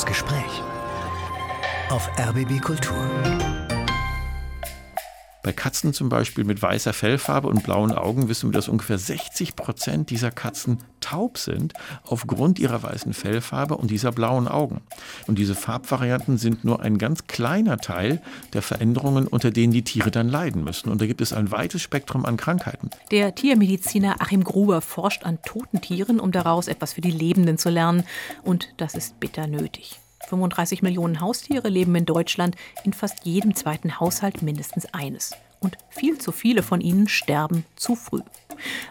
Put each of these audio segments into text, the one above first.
Das Gespräch auf RBB Kultur. Bei Katzen zum Beispiel mit weißer Fellfarbe und blauen Augen wissen wir, dass ungefähr 60 Prozent dieser Katzen taub sind aufgrund ihrer weißen Fellfarbe und dieser blauen Augen. Und diese Farbvarianten sind nur ein ganz kleiner Teil der Veränderungen, unter denen die Tiere dann leiden müssen. Und da gibt es ein weites Spektrum an Krankheiten. Der Tiermediziner Achim Gruber forscht an toten Tieren, um daraus etwas für die Lebenden zu lernen. Und das ist bitter nötig. 35 Millionen Haustiere leben in Deutschland, in fast jedem zweiten Haushalt mindestens eines. Und viel zu viele von ihnen sterben zu früh.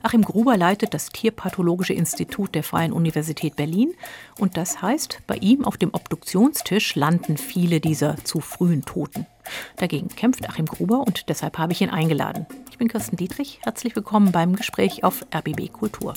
Achim Gruber leitet das Tierpathologische Institut der Freien Universität Berlin. Und das heißt, bei ihm auf dem Obduktionstisch landen viele dieser zu frühen Toten. Dagegen kämpft Achim Gruber und deshalb habe ich ihn eingeladen. Ich bin Kirsten Dietrich. Herzlich willkommen beim Gespräch auf RBB Kultur.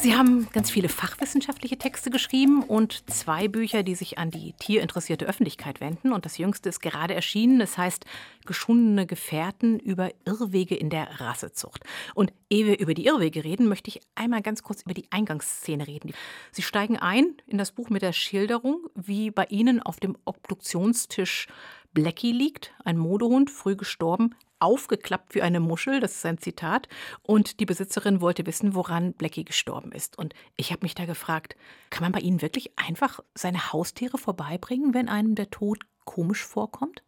Sie haben ganz viele fachwissenschaftliche Texte geschrieben und zwei Bücher, die sich an die tierinteressierte Öffentlichkeit wenden. Und das jüngste ist gerade erschienen. Es heißt Geschundene Gefährten über Irrwege in der Rassezucht. Und ehe wir über die Irrwege reden, möchte ich einmal ganz kurz über die Eingangsszene reden. Sie steigen ein in das Buch mit der Schilderung, wie bei Ihnen auf dem Obduktionstisch Blackie liegt, ein Modehund, früh gestorben, aufgeklappt wie eine Muschel, das ist ein Zitat, und die Besitzerin wollte wissen, woran Blackie gestorben ist. Und ich habe mich da gefragt, kann man bei Ihnen wirklich einfach seine Haustiere vorbeibringen, wenn einem der Tod komisch vorkommt?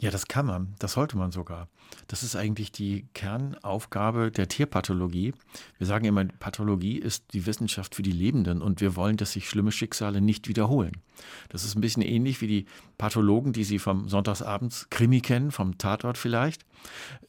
Ja, das kann man. Das sollte man sogar. Das ist eigentlich die Kernaufgabe der Tierpathologie. Wir sagen immer, Pathologie ist die Wissenschaft für die Lebenden und wir wollen, dass sich schlimme Schicksale nicht wiederholen. Das ist ein bisschen ähnlich wie die Pathologen, die Sie vom Sonntagsabends Krimi kennen, vom Tatort vielleicht.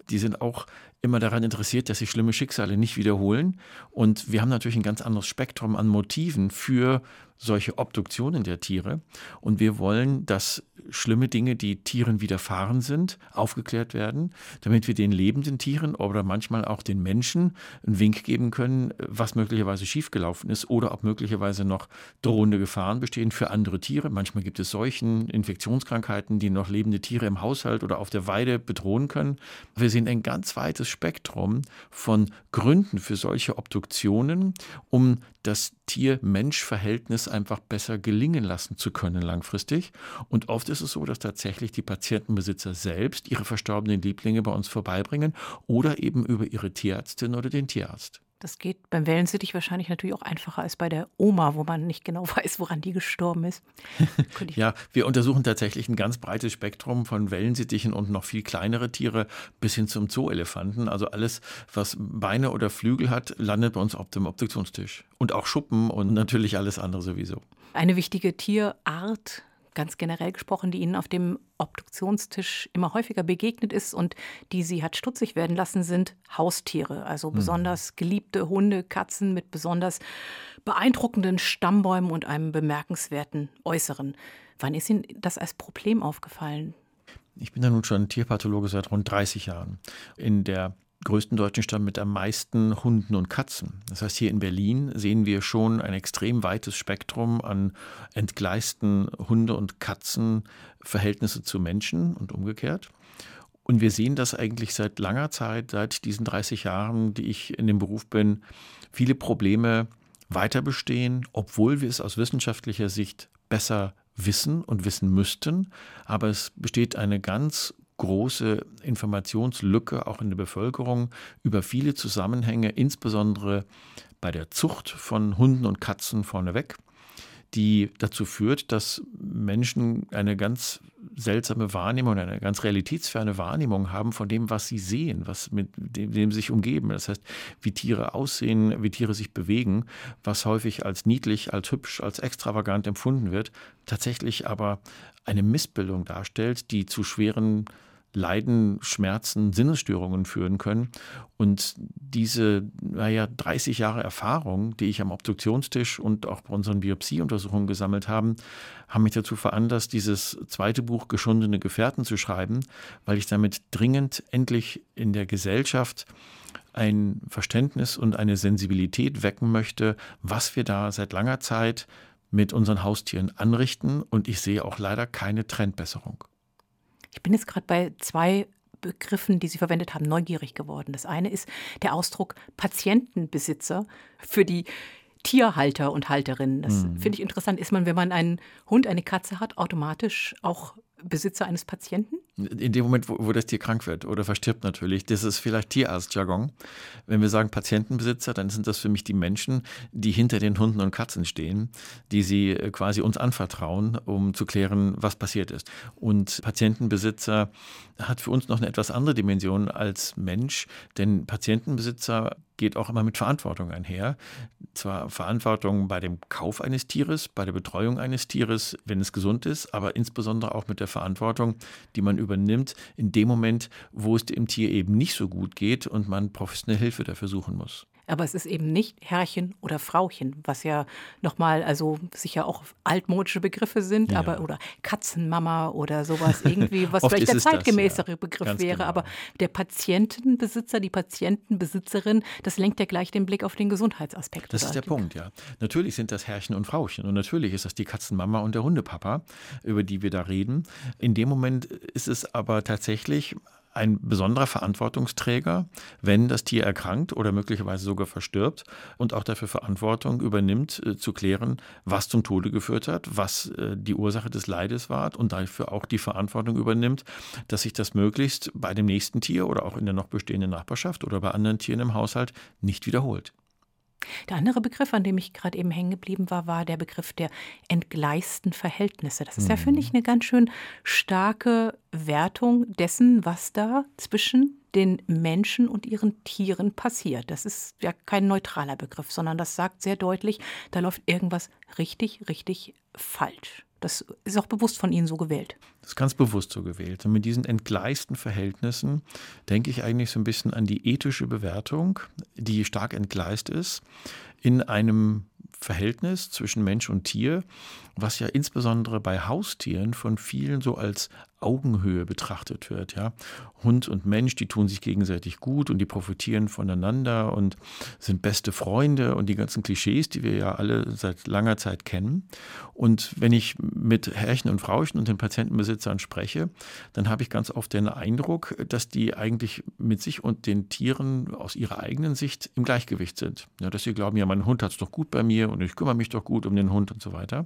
Die sind auch immer daran interessiert, dass sich schlimme Schicksale nicht wiederholen. Und wir haben natürlich ein ganz anderes Spektrum an Motiven für solche Obduktionen der Tiere. Und wir wollen, dass schlimme Dinge, die Tieren widerfahren sind, aufgeklärt werden, damit wir den lebenden Tieren oder manchmal auch den Menschen einen Wink geben können, was möglicherweise schiefgelaufen ist oder ob möglicherweise noch drohende Gefahren bestehen für andere Tiere. Manchmal gibt es Seuchen, Infektionskrankheiten, die noch lebende Tiere im Haushalt oder auf der Weide bedrohen können. Wir sehen ein ganz weites Spektrum von Gründen für solche Obduktionen, um das Tier-Mensch-Verhältnis einfach besser gelingen lassen zu können langfristig. Und oft ist es so, dass tatsächlich die Patientenbesitzer selbst ihre verstorbenen Lieblinge bei uns vorbeibringen oder eben über ihre Tierärztin oder den Tierarzt. Das geht beim Wellensittich wahrscheinlich natürlich auch einfacher als bei der Oma, wo man nicht genau weiß, woran die gestorben ist. ja, wir untersuchen tatsächlich ein ganz breites Spektrum von Wellensittichen und noch viel kleinere Tiere bis hin zum Zooelefanten. Also alles, was Beine oder Flügel hat, landet bei uns auf dem Obduktionstisch. Und auch Schuppen und natürlich alles andere sowieso. Eine wichtige Tierart ganz generell gesprochen, die Ihnen auf dem Obduktionstisch immer häufiger begegnet ist und die Sie hat stutzig werden lassen, sind Haustiere, also mhm. besonders geliebte Hunde, Katzen mit besonders beeindruckenden Stammbäumen und einem bemerkenswerten Äußeren. Wann ist Ihnen das als Problem aufgefallen? Ich bin ja nun schon Tierpathologe seit rund 30 Jahren. In der größten deutschen Stadt mit am meisten Hunden und Katzen. Das heißt, hier in Berlin sehen wir schon ein extrem weites Spektrum an entgleisten Hunde- und Katzenverhältnisse zu Menschen und umgekehrt. Und wir sehen das eigentlich seit langer Zeit, seit diesen 30 Jahren, die ich in dem Beruf bin, viele Probleme weiter bestehen, obwohl wir es aus wissenschaftlicher Sicht besser wissen und wissen müssten. Aber es besteht eine ganz große Informationslücke auch in der Bevölkerung über viele Zusammenhänge, insbesondere bei der Zucht von Hunden und Katzen vorneweg, die dazu führt, dass Menschen eine ganz seltsame Wahrnehmung, eine ganz realitätsferne Wahrnehmung haben von dem, was sie sehen, was mit dem, dem sich umgeben. Das heißt, wie Tiere aussehen, wie Tiere sich bewegen, was häufig als niedlich, als hübsch, als extravagant empfunden wird, tatsächlich aber eine Missbildung darstellt, die zu schweren Leiden, Schmerzen, Sinnesstörungen führen können. Und diese, naja, 30 Jahre Erfahrung, die ich am Obduktionstisch und auch bei unseren Biopsieuntersuchungen gesammelt habe, haben mich dazu veranlasst, dieses zweite Buch Geschundene Gefährten zu schreiben, weil ich damit dringend endlich in der Gesellschaft ein Verständnis und eine Sensibilität wecken möchte, was wir da seit langer Zeit mit unseren Haustieren anrichten. Und ich sehe auch leider keine Trendbesserung. Ich bin jetzt gerade bei zwei Begriffen, die Sie verwendet haben, neugierig geworden. Das eine ist der Ausdruck Patientenbesitzer. Für die Tierhalter und Halterinnen. Das mhm. finde ich interessant. Ist man, wenn man einen Hund, eine Katze hat, automatisch auch Besitzer eines Patienten? In dem Moment, wo, wo, das Tier krank wird oder verstirbt natürlich, das ist vielleicht Tierarzt-Jargon. Wenn wir sagen Patientenbesitzer, dann sind das für mich die Menschen, die hinter den Hunden und Katzen stehen, die sie äh, quasi uns anvertrauen, um zu klären, was passiert ist. Und Patientenbesitzer hat für uns noch eine etwas andere Dimension als Mensch, denn Patientenbesitzer geht auch immer mit Verantwortung einher. Zwar Verantwortung bei dem Kauf eines Tieres, bei der Betreuung eines Tieres, wenn es gesund ist, aber insbesondere auch mit der Verantwortung, die man übernimmt in dem Moment, wo es dem Tier eben nicht so gut geht und man professionelle Hilfe dafür suchen muss. Aber es ist eben nicht Herrchen oder Frauchen, was ja nochmal, also sicher auch altmodische Begriffe sind, ja. aber oder Katzenmama oder sowas irgendwie, was vielleicht der zeitgemäßere das, ja. Begriff Ganz wäre. Genau. Aber der Patientenbesitzer, die Patientenbesitzerin, das lenkt ja gleich den Blick auf den Gesundheitsaspekt. Das ist der Punkt, ja. Natürlich sind das Herrchen und Frauchen und natürlich ist das die Katzenmama und der Hundepapa, über die wir da reden. In dem Moment ist es aber tatsächlich ein besonderer Verantwortungsträger, wenn das Tier erkrankt oder möglicherweise sogar verstirbt und auch dafür Verantwortung übernimmt, äh, zu klären, was zum Tode geführt hat, was äh, die Ursache des Leides war und dafür auch die Verantwortung übernimmt, dass sich das möglichst bei dem nächsten Tier oder auch in der noch bestehenden Nachbarschaft oder bei anderen Tieren im Haushalt nicht wiederholt. Der andere Begriff, an dem ich gerade eben hängen geblieben war, war der Begriff der entgleisten Verhältnisse. Das ist ja, finde ich, mhm. eine ganz schön starke Wertung dessen, was da zwischen den Menschen und ihren Tieren passiert. Das ist ja kein neutraler Begriff, sondern das sagt sehr deutlich, da läuft irgendwas richtig, richtig falsch. Das ist auch bewusst von Ihnen so gewählt. Das ist ganz bewusst so gewählt. Und mit diesen entgleisten Verhältnissen denke ich eigentlich so ein bisschen an die ethische Bewertung, die stark entgleist ist in einem Verhältnis zwischen Mensch und Tier, was ja insbesondere bei Haustieren von vielen so als Augenhöhe betrachtet wird. Ja? Hund und Mensch, die tun sich gegenseitig gut und die profitieren voneinander und sind beste Freunde und die ganzen Klischees, die wir ja alle seit langer Zeit kennen. Und wenn ich mit Herrchen und Frauchen und den Patientenbesitzern spreche, dann habe ich ganz oft den Eindruck, dass die eigentlich mit sich und den Tieren aus ihrer eigenen Sicht im Gleichgewicht sind. Ja, dass sie glauben, ja, mein Hund hat es doch gut bei mir und ich kümmere mich doch gut um den Hund und so weiter.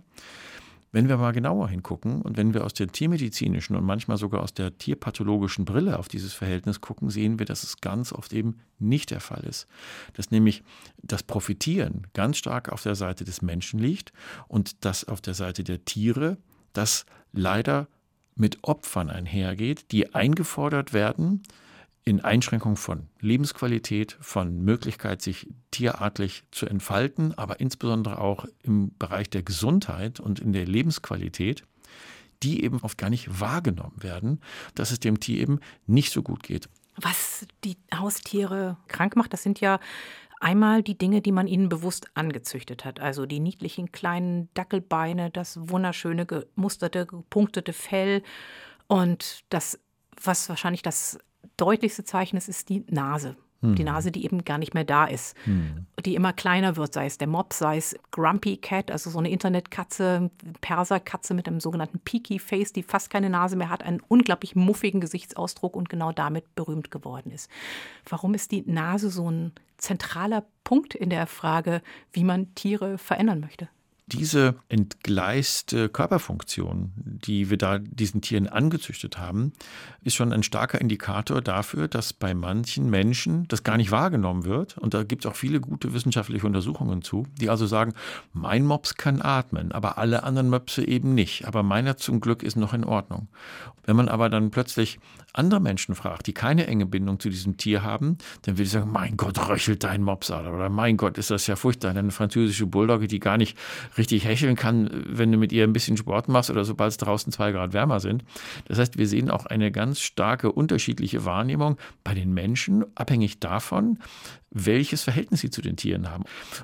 Wenn wir mal genauer hingucken und wenn wir aus der tiermedizinischen und manchmal sogar aus der tierpathologischen Brille auf dieses Verhältnis gucken, sehen wir, dass es ganz oft eben nicht der Fall ist. Dass nämlich das Profitieren ganz stark auf der Seite des Menschen liegt und das auf der Seite der Tiere, das leider mit Opfern einhergeht, die eingefordert werden, in Einschränkung von Lebensqualität, von Möglichkeit, sich tierartlich zu entfalten, aber insbesondere auch im Bereich der Gesundheit und in der Lebensqualität, die eben oft gar nicht wahrgenommen werden, dass es dem Tier eben nicht so gut geht. Was die Haustiere krank macht, das sind ja einmal die Dinge, die man ihnen bewusst angezüchtet hat. Also die niedlichen kleinen Dackelbeine, das wunderschöne gemusterte, gepunktete Fell und das, was wahrscheinlich das deutlichste Zeichen ist, ist die Nase. Die hm. Nase, die eben gar nicht mehr da ist, hm. die immer kleiner wird, sei es der Mob, sei es Grumpy Cat, also so eine Internetkatze, Perserkatze mit einem sogenannten Peaky Face, die fast keine Nase mehr hat, einen unglaublich muffigen Gesichtsausdruck und genau damit berühmt geworden ist. Warum ist die Nase so ein zentraler Punkt in der Frage, wie man Tiere verändern möchte? Diese entgleiste Körperfunktion, die wir da diesen Tieren angezüchtet haben, ist schon ein starker Indikator dafür, dass bei manchen Menschen das gar nicht wahrgenommen wird. Und da gibt es auch viele gute wissenschaftliche Untersuchungen zu, die also sagen, mein Mops kann atmen, aber alle anderen Möpse eben nicht. Aber meiner zum Glück ist noch in Ordnung. Wenn man aber dann plötzlich andere Menschen fragt, die keine enge Bindung zu diesem Tier haben, dann will ich sagen, mein Gott, röchelt dein Mops, oder mein Gott, ist das ja furchtbar. Eine französische Bulldogge, die gar nicht richtig hecheln kann, wenn du mit ihr ein bisschen Sport machst oder sobald es draußen zwei Grad wärmer sind. Das heißt, wir sehen auch eine ganz starke unterschiedliche Wahrnehmung bei den Menschen, abhängig davon, welches Verhältnis sie zu den Tieren haben.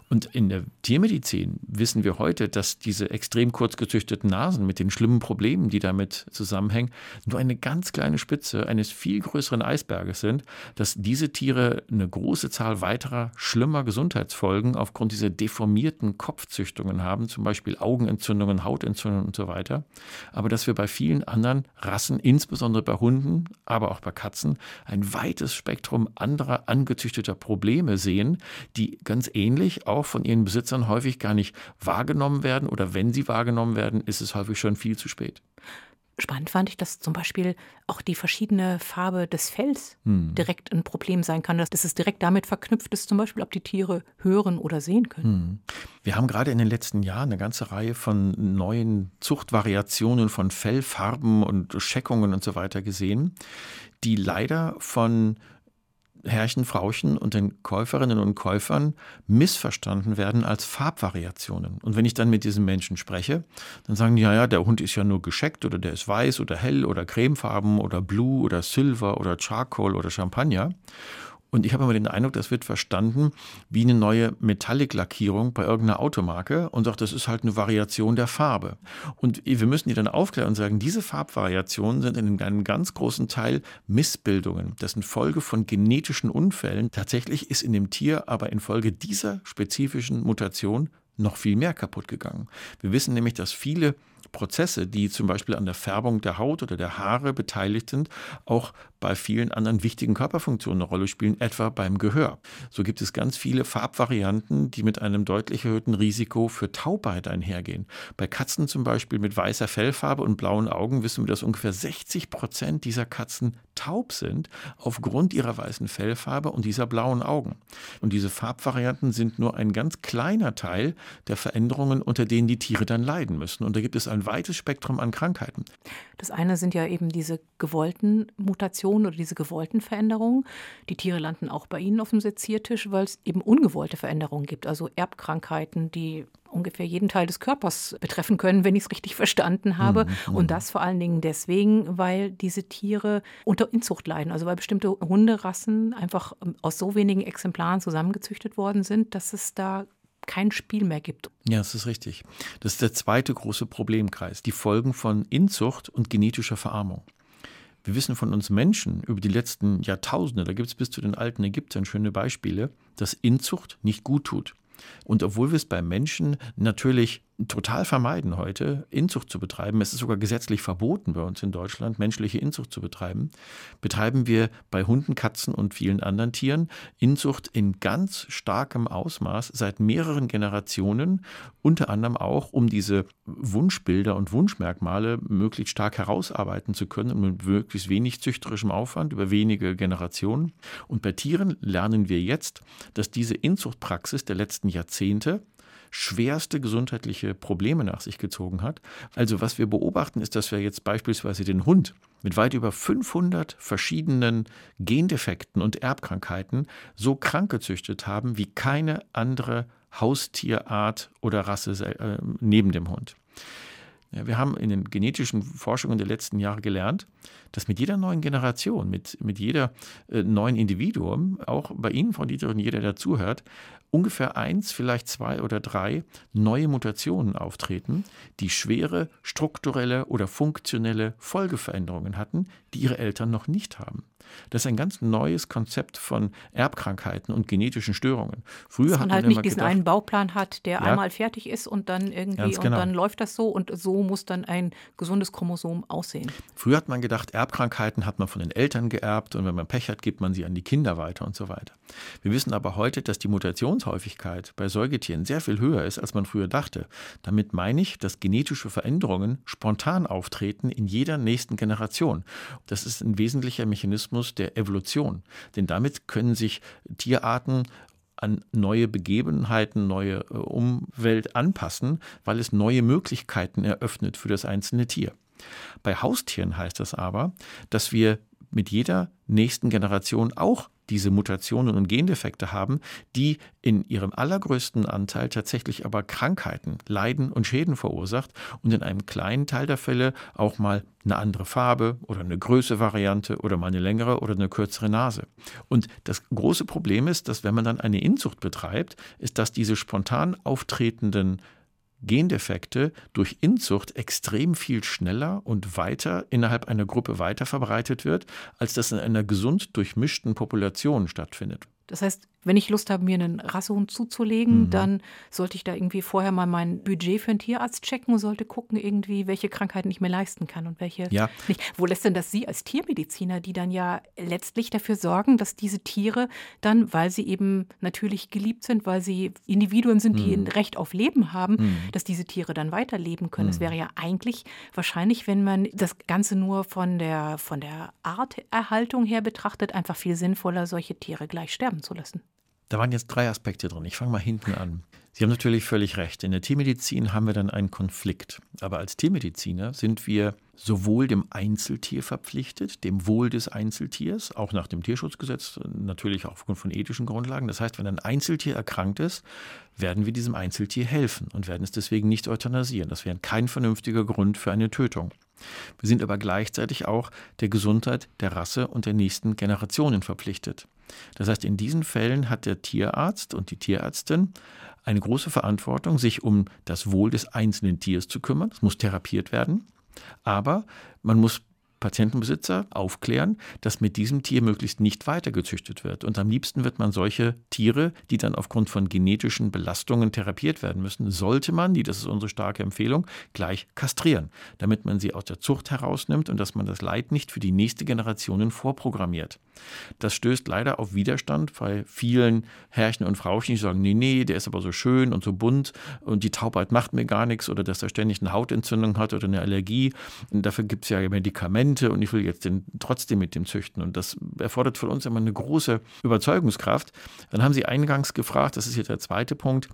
Und in der Tiermedizin wissen wir heute, dass diese extrem kurz gezüchteten Nasen mit den schlimmen Problemen, die damit zusammenhängen, nur eine ganz kleine Spitze eines viel größeren Eisberges sind, dass diese Tiere eine große Zahl weiterer schlimmer Gesundheitsfolgen aufgrund dieser deformierten Kopfzüchtungen haben, zum Beispiel Augenentzündungen, Hautentzündungen und so weiter. Aber dass wir bei vielen anderen Rassen, insbesondere bei Hunden, aber auch bei Katzen, ein weites Spektrum anderer angezüchteter Probleme Probleme sehen, die ganz ähnlich auch von ihren Besitzern häufig gar nicht wahrgenommen werden oder wenn sie wahrgenommen werden, ist es häufig schon viel zu spät. Spannend fand ich, dass zum Beispiel auch die verschiedene Farbe des Fells hm. direkt ein Problem sein kann, dass es direkt damit verknüpft ist, zum Beispiel, ob die Tiere hören oder sehen können. Hm. Wir haben gerade in den letzten Jahren eine ganze Reihe von neuen Zuchtvariationen von Fellfarben und Scheckungen und so weiter gesehen, die leider von Herrchen, Frauchen und den Käuferinnen und Käufern missverstanden werden als Farbvariationen. Und wenn ich dann mit diesen Menschen spreche, dann sagen die, ja, ja, der Hund ist ja nur gescheckt oder der ist weiß oder hell oder cremefarben oder blue oder silver oder charcoal oder Champagner. Und ich habe immer den Eindruck, das wird verstanden wie eine neue Metallic-Lackierung bei irgendeiner Automarke und sagt, das ist halt eine Variation der Farbe. Und wir müssen die dann aufklären und sagen, diese Farbvariationen sind in einem ganz großen Teil Missbildungen. Das sind Folge von genetischen Unfällen. Tatsächlich ist in dem Tier aber infolge dieser spezifischen Mutation noch viel mehr kaputt gegangen. Wir wissen nämlich, dass viele Prozesse, die zum Beispiel an der Färbung der Haut oder der Haare beteiligt sind, auch bei vielen anderen wichtigen Körperfunktionen eine Rolle spielen, etwa beim Gehör. So gibt es ganz viele Farbvarianten, die mit einem deutlich erhöhten Risiko für Taubheit einhergehen. Bei Katzen zum Beispiel mit weißer Fellfarbe und blauen Augen wissen wir, dass ungefähr 60 Prozent dieser Katzen taub sind aufgrund ihrer weißen Fellfarbe und dieser blauen Augen. Und diese Farbvarianten sind nur ein ganz kleiner Teil der Veränderungen, unter denen die Tiere dann leiden müssen. Und da gibt es ein weites Spektrum an Krankheiten. Das eine sind ja eben diese gewollten Mutationen oder diese gewollten Veränderungen. Die Tiere landen auch bei Ihnen auf dem Seziertisch, weil es eben ungewollte Veränderungen gibt, also Erbkrankheiten, die ungefähr jeden Teil des Körpers betreffen können, wenn ich es richtig verstanden habe. Mhm, mhm. Und das vor allen Dingen deswegen, weil diese Tiere unter Inzucht leiden. Also weil bestimmte Hunderassen einfach aus so wenigen Exemplaren zusammengezüchtet worden sind, dass es da kein Spiel mehr gibt. Ja, das ist richtig. Das ist der zweite große Problemkreis, die Folgen von Inzucht und genetischer Verarmung. Wir wissen von uns Menschen über die letzten Jahrtausende, da gibt es bis zu den alten Ägyptern schöne Beispiele, dass Inzucht nicht gut tut. Und obwohl wir es bei Menschen natürlich total vermeiden heute, Inzucht zu betreiben. Es ist sogar gesetzlich verboten bei uns in Deutschland, menschliche Inzucht zu betreiben. Betreiben wir bei Hunden, Katzen und vielen anderen Tieren Inzucht in ganz starkem Ausmaß seit mehreren Generationen, unter anderem auch, um diese Wunschbilder und Wunschmerkmale möglichst stark herausarbeiten zu können und mit möglichst wenig züchterischem Aufwand über wenige Generationen. Und bei Tieren lernen wir jetzt, dass diese Inzuchtpraxis der letzten Jahrzehnte schwerste gesundheitliche Probleme nach sich gezogen hat. Also was wir beobachten, ist, dass wir jetzt beispielsweise den Hund mit weit über 500 verschiedenen Gendefekten und Erbkrankheiten so krank gezüchtet haben wie keine andere Haustierart oder Rasse äh, neben dem Hund. Ja, wir haben in den genetischen Forschungen der letzten Jahre gelernt, dass mit jeder neuen Generation, mit, mit jeder äh, neuen Individuum, auch bei Ihnen, Frau Dietrich, und jeder, der zuhört, ungefähr eins, vielleicht zwei oder drei neue Mutationen auftreten, die schwere strukturelle oder funktionelle Folgeveränderungen hatten, die ihre Eltern noch nicht haben. Das ist ein ganz neues Konzept von Erbkrankheiten und genetischen Störungen. Früher Dass man halt nicht diesen gedacht, einen Bauplan hat, der ja, einmal fertig ist und dann irgendwie genau. und dann läuft das so und so muss dann ein gesundes Chromosom aussehen. Früher hat man gedacht, Erbkrankheiten hat man von den Eltern geerbt und wenn man Pech hat, gibt man sie an die Kinder weiter und so weiter. Wir wissen aber heute, dass die Mutationshäufigkeit bei Säugetieren sehr viel höher ist, als man früher dachte. Damit meine ich, dass genetische Veränderungen spontan auftreten in jeder nächsten Generation. Das ist ein wesentlicher Mechanismus der Evolution, denn damit können sich Tierarten an neue Begebenheiten, neue äh, Umwelt anpassen, weil es neue Möglichkeiten eröffnet für das einzelne Tier. Bei Haustieren heißt das aber, dass wir mit jeder nächsten Generation auch diese Mutationen und Gendefekte haben, die in ihrem allergrößten Anteil tatsächlich aber Krankheiten, Leiden und Schäden verursacht und in einem kleinen Teil der Fälle auch mal eine andere Farbe oder eine Größe-Variante oder mal eine längere oder eine kürzere Nase. Und das große Problem ist, dass wenn man dann eine Inzucht betreibt, ist, dass diese spontan auftretenden Gendefekte durch Inzucht extrem viel schneller und weiter innerhalb einer Gruppe weiter verbreitet wird, als das in einer gesund durchmischten Population stattfindet. Das heißt, wenn ich Lust habe, mir einen Rassehund zuzulegen, Mhm. dann sollte ich da irgendwie vorher mal mein Budget für einen Tierarzt checken und sollte gucken, irgendwie, welche Krankheiten ich mir leisten kann und welche Ja. nicht. Wo lässt denn das Sie als Tiermediziner, die dann ja letztlich dafür sorgen, dass diese Tiere dann, weil sie eben natürlich geliebt sind, weil sie Individuen sind, die Mhm. ein Recht auf Leben haben, dass diese Tiere dann weiterleben können? Es wäre ja eigentlich wahrscheinlich, wenn man das Ganze nur von der, von der Arterhaltung her betrachtet, einfach viel sinnvoller, solche Tiere gleich sterben zu lassen. Da waren jetzt drei Aspekte drin. Ich fange mal hinten an. Sie haben natürlich völlig recht. In der Tiermedizin haben wir dann einen Konflikt. Aber als Tiermediziner sind wir sowohl dem Einzeltier verpflichtet, dem Wohl des Einzeltiers, auch nach dem Tierschutzgesetz, natürlich auch aufgrund von ethischen Grundlagen. Das heißt, wenn ein Einzeltier erkrankt ist, werden wir diesem Einzeltier helfen und werden es deswegen nicht euthanasieren. Das wäre kein vernünftiger Grund für eine Tötung. Wir sind aber gleichzeitig auch der Gesundheit der Rasse und der nächsten Generationen verpflichtet. Das heißt, in diesen Fällen hat der Tierarzt und die Tierärztin eine große Verantwortung, sich um das Wohl des einzelnen Tiers zu kümmern. Es muss therapiert werden, aber man muss Patientenbesitzer aufklären, dass mit diesem Tier möglichst nicht weitergezüchtet wird. Und am liebsten wird man solche Tiere, die dann aufgrund von genetischen Belastungen therapiert werden müssen, sollte man, die, das ist unsere starke Empfehlung, gleich kastrieren, damit man sie aus der Zucht herausnimmt und dass man das Leid nicht für die nächste Generation vorprogrammiert. Das stößt leider auf Widerstand bei vielen Herrchen und Frauchen, die sagen, nee, nee, der ist aber so schön und so bunt und die Taubheit macht mir gar nichts oder dass er ständig eine Hautentzündung hat oder eine Allergie. Und dafür gibt es ja Medikamente und ich will jetzt den trotzdem mit dem züchten. Und das erfordert von uns immer eine große Überzeugungskraft. Dann haben Sie eingangs gefragt, das ist jetzt der zweite Punkt,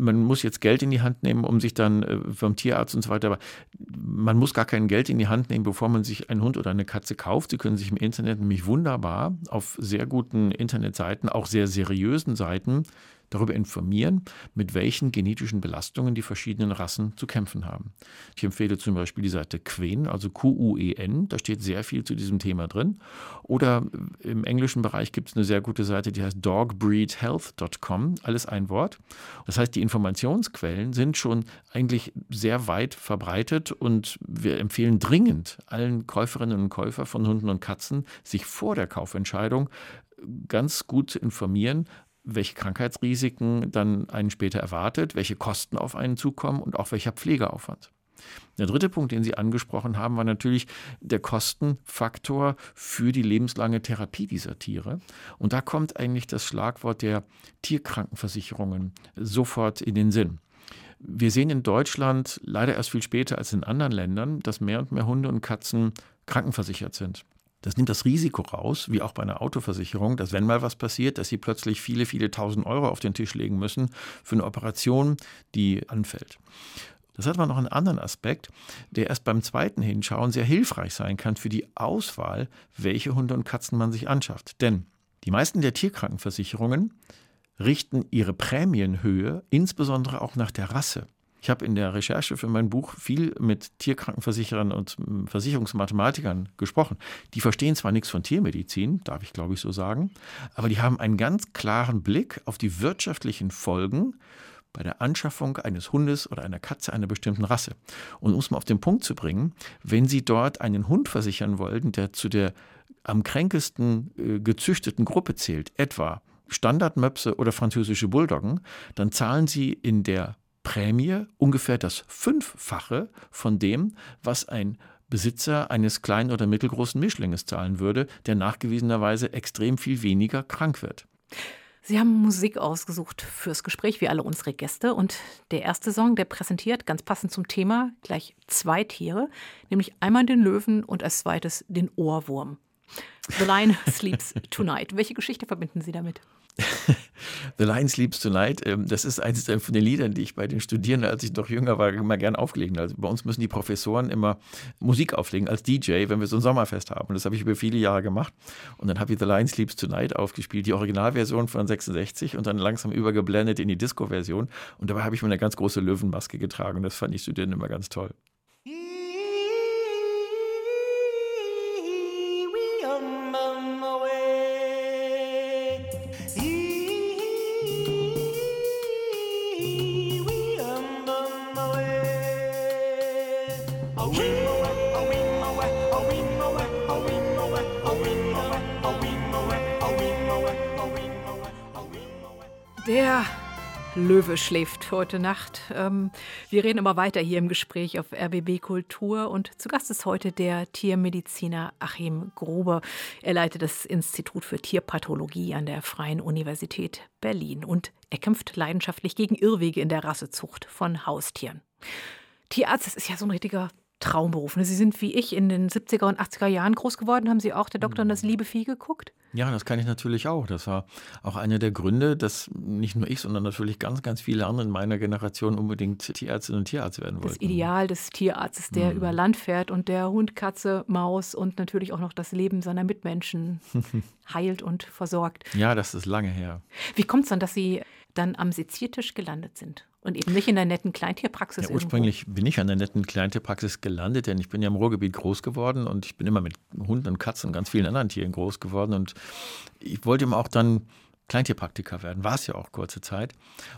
man muss jetzt Geld in die Hand nehmen, um sich dann äh, vom Tierarzt und so weiter, aber man muss gar kein Geld in die Hand nehmen, bevor man sich einen Hund oder eine Katze kauft. Sie können sich im Internet nämlich wunderbar auf sehr guten Internetseiten, auch sehr seriösen Seiten, darüber informieren, mit welchen genetischen Belastungen die verschiedenen Rassen zu kämpfen haben. Ich empfehle zum Beispiel die Seite Quen, also Q-U-E-N, da steht sehr viel zu diesem Thema drin. Oder im englischen Bereich gibt es eine sehr gute Seite, die heißt dogbreedhealth.com, alles ein Wort. Das heißt, die Informationsquellen sind schon eigentlich sehr weit verbreitet und wir empfehlen dringend allen Käuferinnen und Käufern von Hunden und Katzen, sich vor der Kaufentscheidung ganz gut zu informieren, welche Krankheitsrisiken dann einen später erwartet, welche Kosten auf einen zukommen und auch welcher Pflegeaufwand. Der dritte Punkt, den Sie angesprochen haben, war natürlich der Kostenfaktor für die lebenslange Therapie dieser Tiere. Und da kommt eigentlich das Schlagwort der Tierkrankenversicherungen sofort in den Sinn. Wir sehen in Deutschland leider erst viel später als in anderen Ländern, dass mehr und mehr Hunde und Katzen krankenversichert sind. Das nimmt das Risiko raus, wie auch bei einer Autoversicherung, dass wenn mal was passiert, dass sie plötzlich viele, viele tausend Euro auf den Tisch legen müssen für eine Operation, die anfällt. Das hat aber noch einen anderen Aspekt, der erst beim zweiten Hinschauen sehr hilfreich sein kann für die Auswahl, welche Hunde und Katzen man sich anschafft. Denn die meisten der Tierkrankenversicherungen richten ihre Prämienhöhe insbesondere auch nach der Rasse. Ich habe in der Recherche für mein Buch viel mit Tierkrankenversicherern und Versicherungsmathematikern gesprochen. Die verstehen zwar nichts von Tiermedizin, darf ich glaube ich so sagen, aber die haben einen ganz klaren Blick auf die wirtschaftlichen Folgen bei der Anschaffung eines Hundes oder einer Katze einer bestimmten Rasse. Und um es mal auf den Punkt zu bringen, wenn Sie dort einen Hund versichern wollten, der zu der am kränkesten äh, gezüchteten Gruppe zählt, etwa Standardmöpse oder französische Bulldoggen, dann zahlen Sie in der Prämie ungefähr das Fünffache von dem, was ein Besitzer eines kleinen oder mittelgroßen Mischlinges zahlen würde, der nachgewiesenerweise extrem viel weniger krank wird. Sie haben Musik ausgesucht fürs Gespräch, wie alle unsere Gäste. Und der erste Song, der präsentiert, ganz passend zum Thema, gleich zwei Tiere, nämlich einmal den Löwen und als zweites den Ohrwurm. The Lion Sleeps Tonight. Welche Geschichte verbinden Sie damit? The Lion Sleeps Tonight, ähm, das ist eines von den Liedern, die ich bei den Studierenden, als ich noch jünger war, immer gern aufgelegt habe. Also bei uns müssen die Professoren immer Musik auflegen als DJ, wenn wir so ein Sommerfest haben. Und das habe ich über viele Jahre gemacht. Und dann habe ich The Lion Sleeps Tonight aufgespielt, die Originalversion von 66 und dann langsam übergeblendet in die Disco-Version. Und dabei habe ich mir eine ganz große Löwenmaske getragen. Das fand ich Studierenden immer ganz toll. We are on our way. Der Löwe schläft heute Nacht. Ähm, wir reden immer weiter hier im Gespräch auf RBB Kultur und zu Gast ist heute der Tiermediziner Achim Gruber. Er leitet das Institut für Tierpathologie an der Freien Universität Berlin und er kämpft leidenschaftlich gegen Irrwege in der Rassezucht von Haustieren. Tierarzt, das ist ja so ein richtiger Traumberuf. Sie sind wie ich in den 70er und 80er Jahren groß geworden. Haben Sie auch der Doktor und das liebe Vieh geguckt? Ja, das kann ich natürlich auch. Das war auch einer der Gründe, dass nicht nur ich, sondern natürlich ganz, ganz viele andere in meiner Generation unbedingt Tierärztin und Tierarzt werden wollten. Das Ideal des Tierarztes, der mhm. über Land fährt und der Hund, Katze, Maus und natürlich auch noch das Leben seiner Mitmenschen heilt und versorgt. Ja, das ist lange her. Wie kommt es dann, dass Sie dann am Seziertisch gelandet sind? Und eben nicht in der netten Kleintierpraxis. Ja, ursprünglich irgendwo. bin ich an der netten Kleintierpraxis gelandet, denn ich bin ja im Ruhrgebiet groß geworden und ich bin immer mit Hunden und Katzen und ganz vielen anderen Tieren groß geworden. Und ich wollte ihm auch dann Kleintierpraktiker werden. War es ja auch kurze Zeit.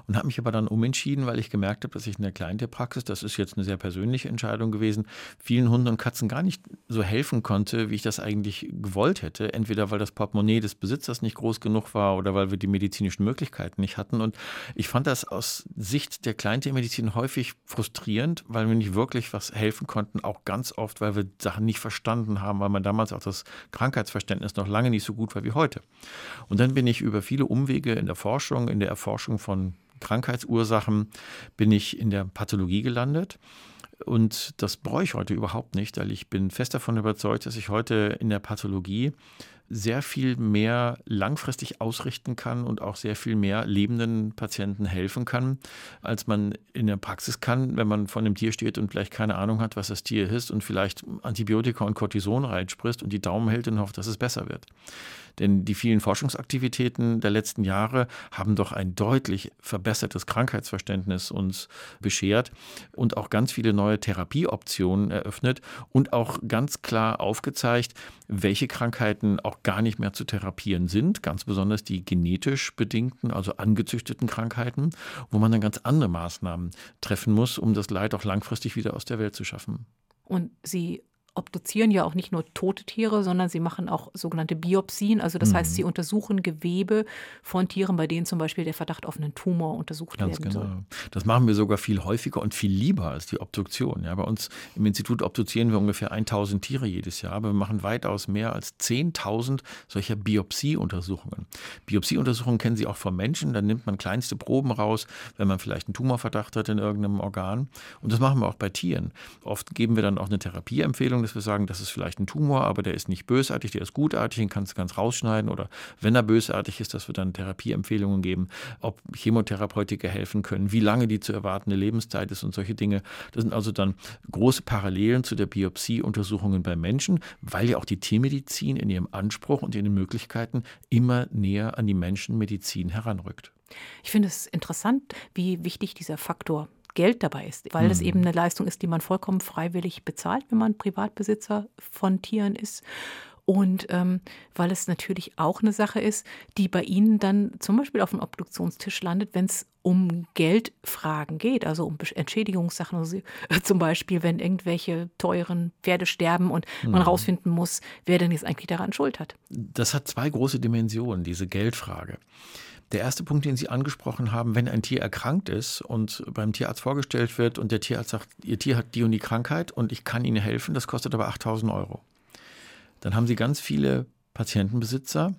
Und habe mich aber dann umentschieden, weil ich gemerkt habe, dass ich in der Kleintierpraxis, das ist jetzt eine sehr persönliche Entscheidung gewesen, vielen Hunden und Katzen gar nicht so helfen konnte, wie ich das eigentlich gewollt hätte. Entweder weil das Portemonnaie des Besitzers nicht groß genug war oder weil wir die medizinischen Möglichkeiten nicht hatten. Und ich fand das aus Sicht der Kleintiermedizin häufig frustrierend, weil wir nicht wirklich was helfen konnten, auch ganz oft, weil wir Sachen nicht verstanden haben, weil man damals auch das Krankheitsverständnis noch lange nicht so gut war wie heute. Und dann bin ich über viele viele Umwege in der Forschung, in der Erforschung von Krankheitsursachen bin ich in der Pathologie gelandet. Und das brauche ich heute überhaupt nicht, weil ich bin fest davon überzeugt, dass ich heute in der Pathologie sehr viel mehr langfristig ausrichten kann und auch sehr viel mehr lebenden Patienten helfen kann, als man in der Praxis kann, wenn man vor einem Tier steht und vielleicht keine Ahnung hat, was das Tier ist und vielleicht Antibiotika und Cortison reinspritzt und die Daumen hält und hofft, dass es besser wird. Denn die vielen Forschungsaktivitäten der letzten Jahre haben doch ein deutlich verbessertes Krankheitsverständnis uns beschert und auch ganz viele neue Therapieoptionen eröffnet und auch ganz klar aufgezeigt, welche Krankheiten auch gar nicht mehr zu therapieren sind, ganz besonders die genetisch bedingten, also angezüchteten Krankheiten, wo man dann ganz andere Maßnahmen treffen muss, um das Leid auch langfristig wieder aus der Welt zu schaffen. Und Sie obduzieren ja auch nicht nur tote Tiere, sondern sie machen auch sogenannte Biopsien. Also das mhm. heißt, sie untersuchen Gewebe von Tieren, bei denen zum Beispiel der Verdacht auf einen Tumor untersucht Ganz werden genau. soll. Das machen wir sogar viel häufiger und viel lieber als die Obduktion. Ja, bei uns im Institut obduzieren wir ungefähr 1000 Tiere jedes Jahr, aber wir machen weitaus mehr als 10.000 solcher Biopsieuntersuchungen. Biopsieuntersuchungen kennen Sie auch von Menschen. Da nimmt man kleinste Proben raus, wenn man vielleicht einen Tumorverdacht hat in irgendeinem Organ. Und das machen wir auch bei Tieren. Oft geben wir dann auch eine Therapieempfehlung dass wir sagen, das ist vielleicht ein Tumor, aber der ist nicht bösartig, der ist gutartig, den kannst du ganz rausschneiden. Oder wenn er bösartig ist, dass wir dann Therapieempfehlungen geben, ob Chemotherapeutika helfen können, wie lange die zu erwartende Lebenszeit ist und solche Dinge. Das sind also dann große Parallelen zu der Biopsieuntersuchungen bei Menschen, weil ja auch die Tiermedizin in ihrem Anspruch und in den Möglichkeiten immer näher an die Menschenmedizin heranrückt. Ich finde es interessant, wie wichtig dieser Faktor Geld dabei ist, weil mhm. eben eine Leistung ist, die man vollkommen freiwillig bezahlt, wenn man Privatbesitzer von Tieren ist. Und ähm, weil es natürlich auch eine Sache ist, die bei Ihnen dann zum Beispiel auf dem Obduktionstisch landet, wenn es um Geldfragen geht, also um Entschädigungssachen. Also zum Beispiel, wenn irgendwelche teuren Pferde sterben und man mhm. rausfinden muss, wer denn jetzt eigentlich daran Schuld hat. Das hat zwei große Dimensionen, diese Geldfrage. Der erste Punkt, den Sie angesprochen haben, wenn ein Tier erkrankt ist und beim Tierarzt vorgestellt wird und der Tierarzt sagt, Ihr Tier hat die und die Krankheit und ich kann Ihnen helfen, das kostet aber 8000 Euro. Dann haben Sie ganz viele Patientenbesitzer,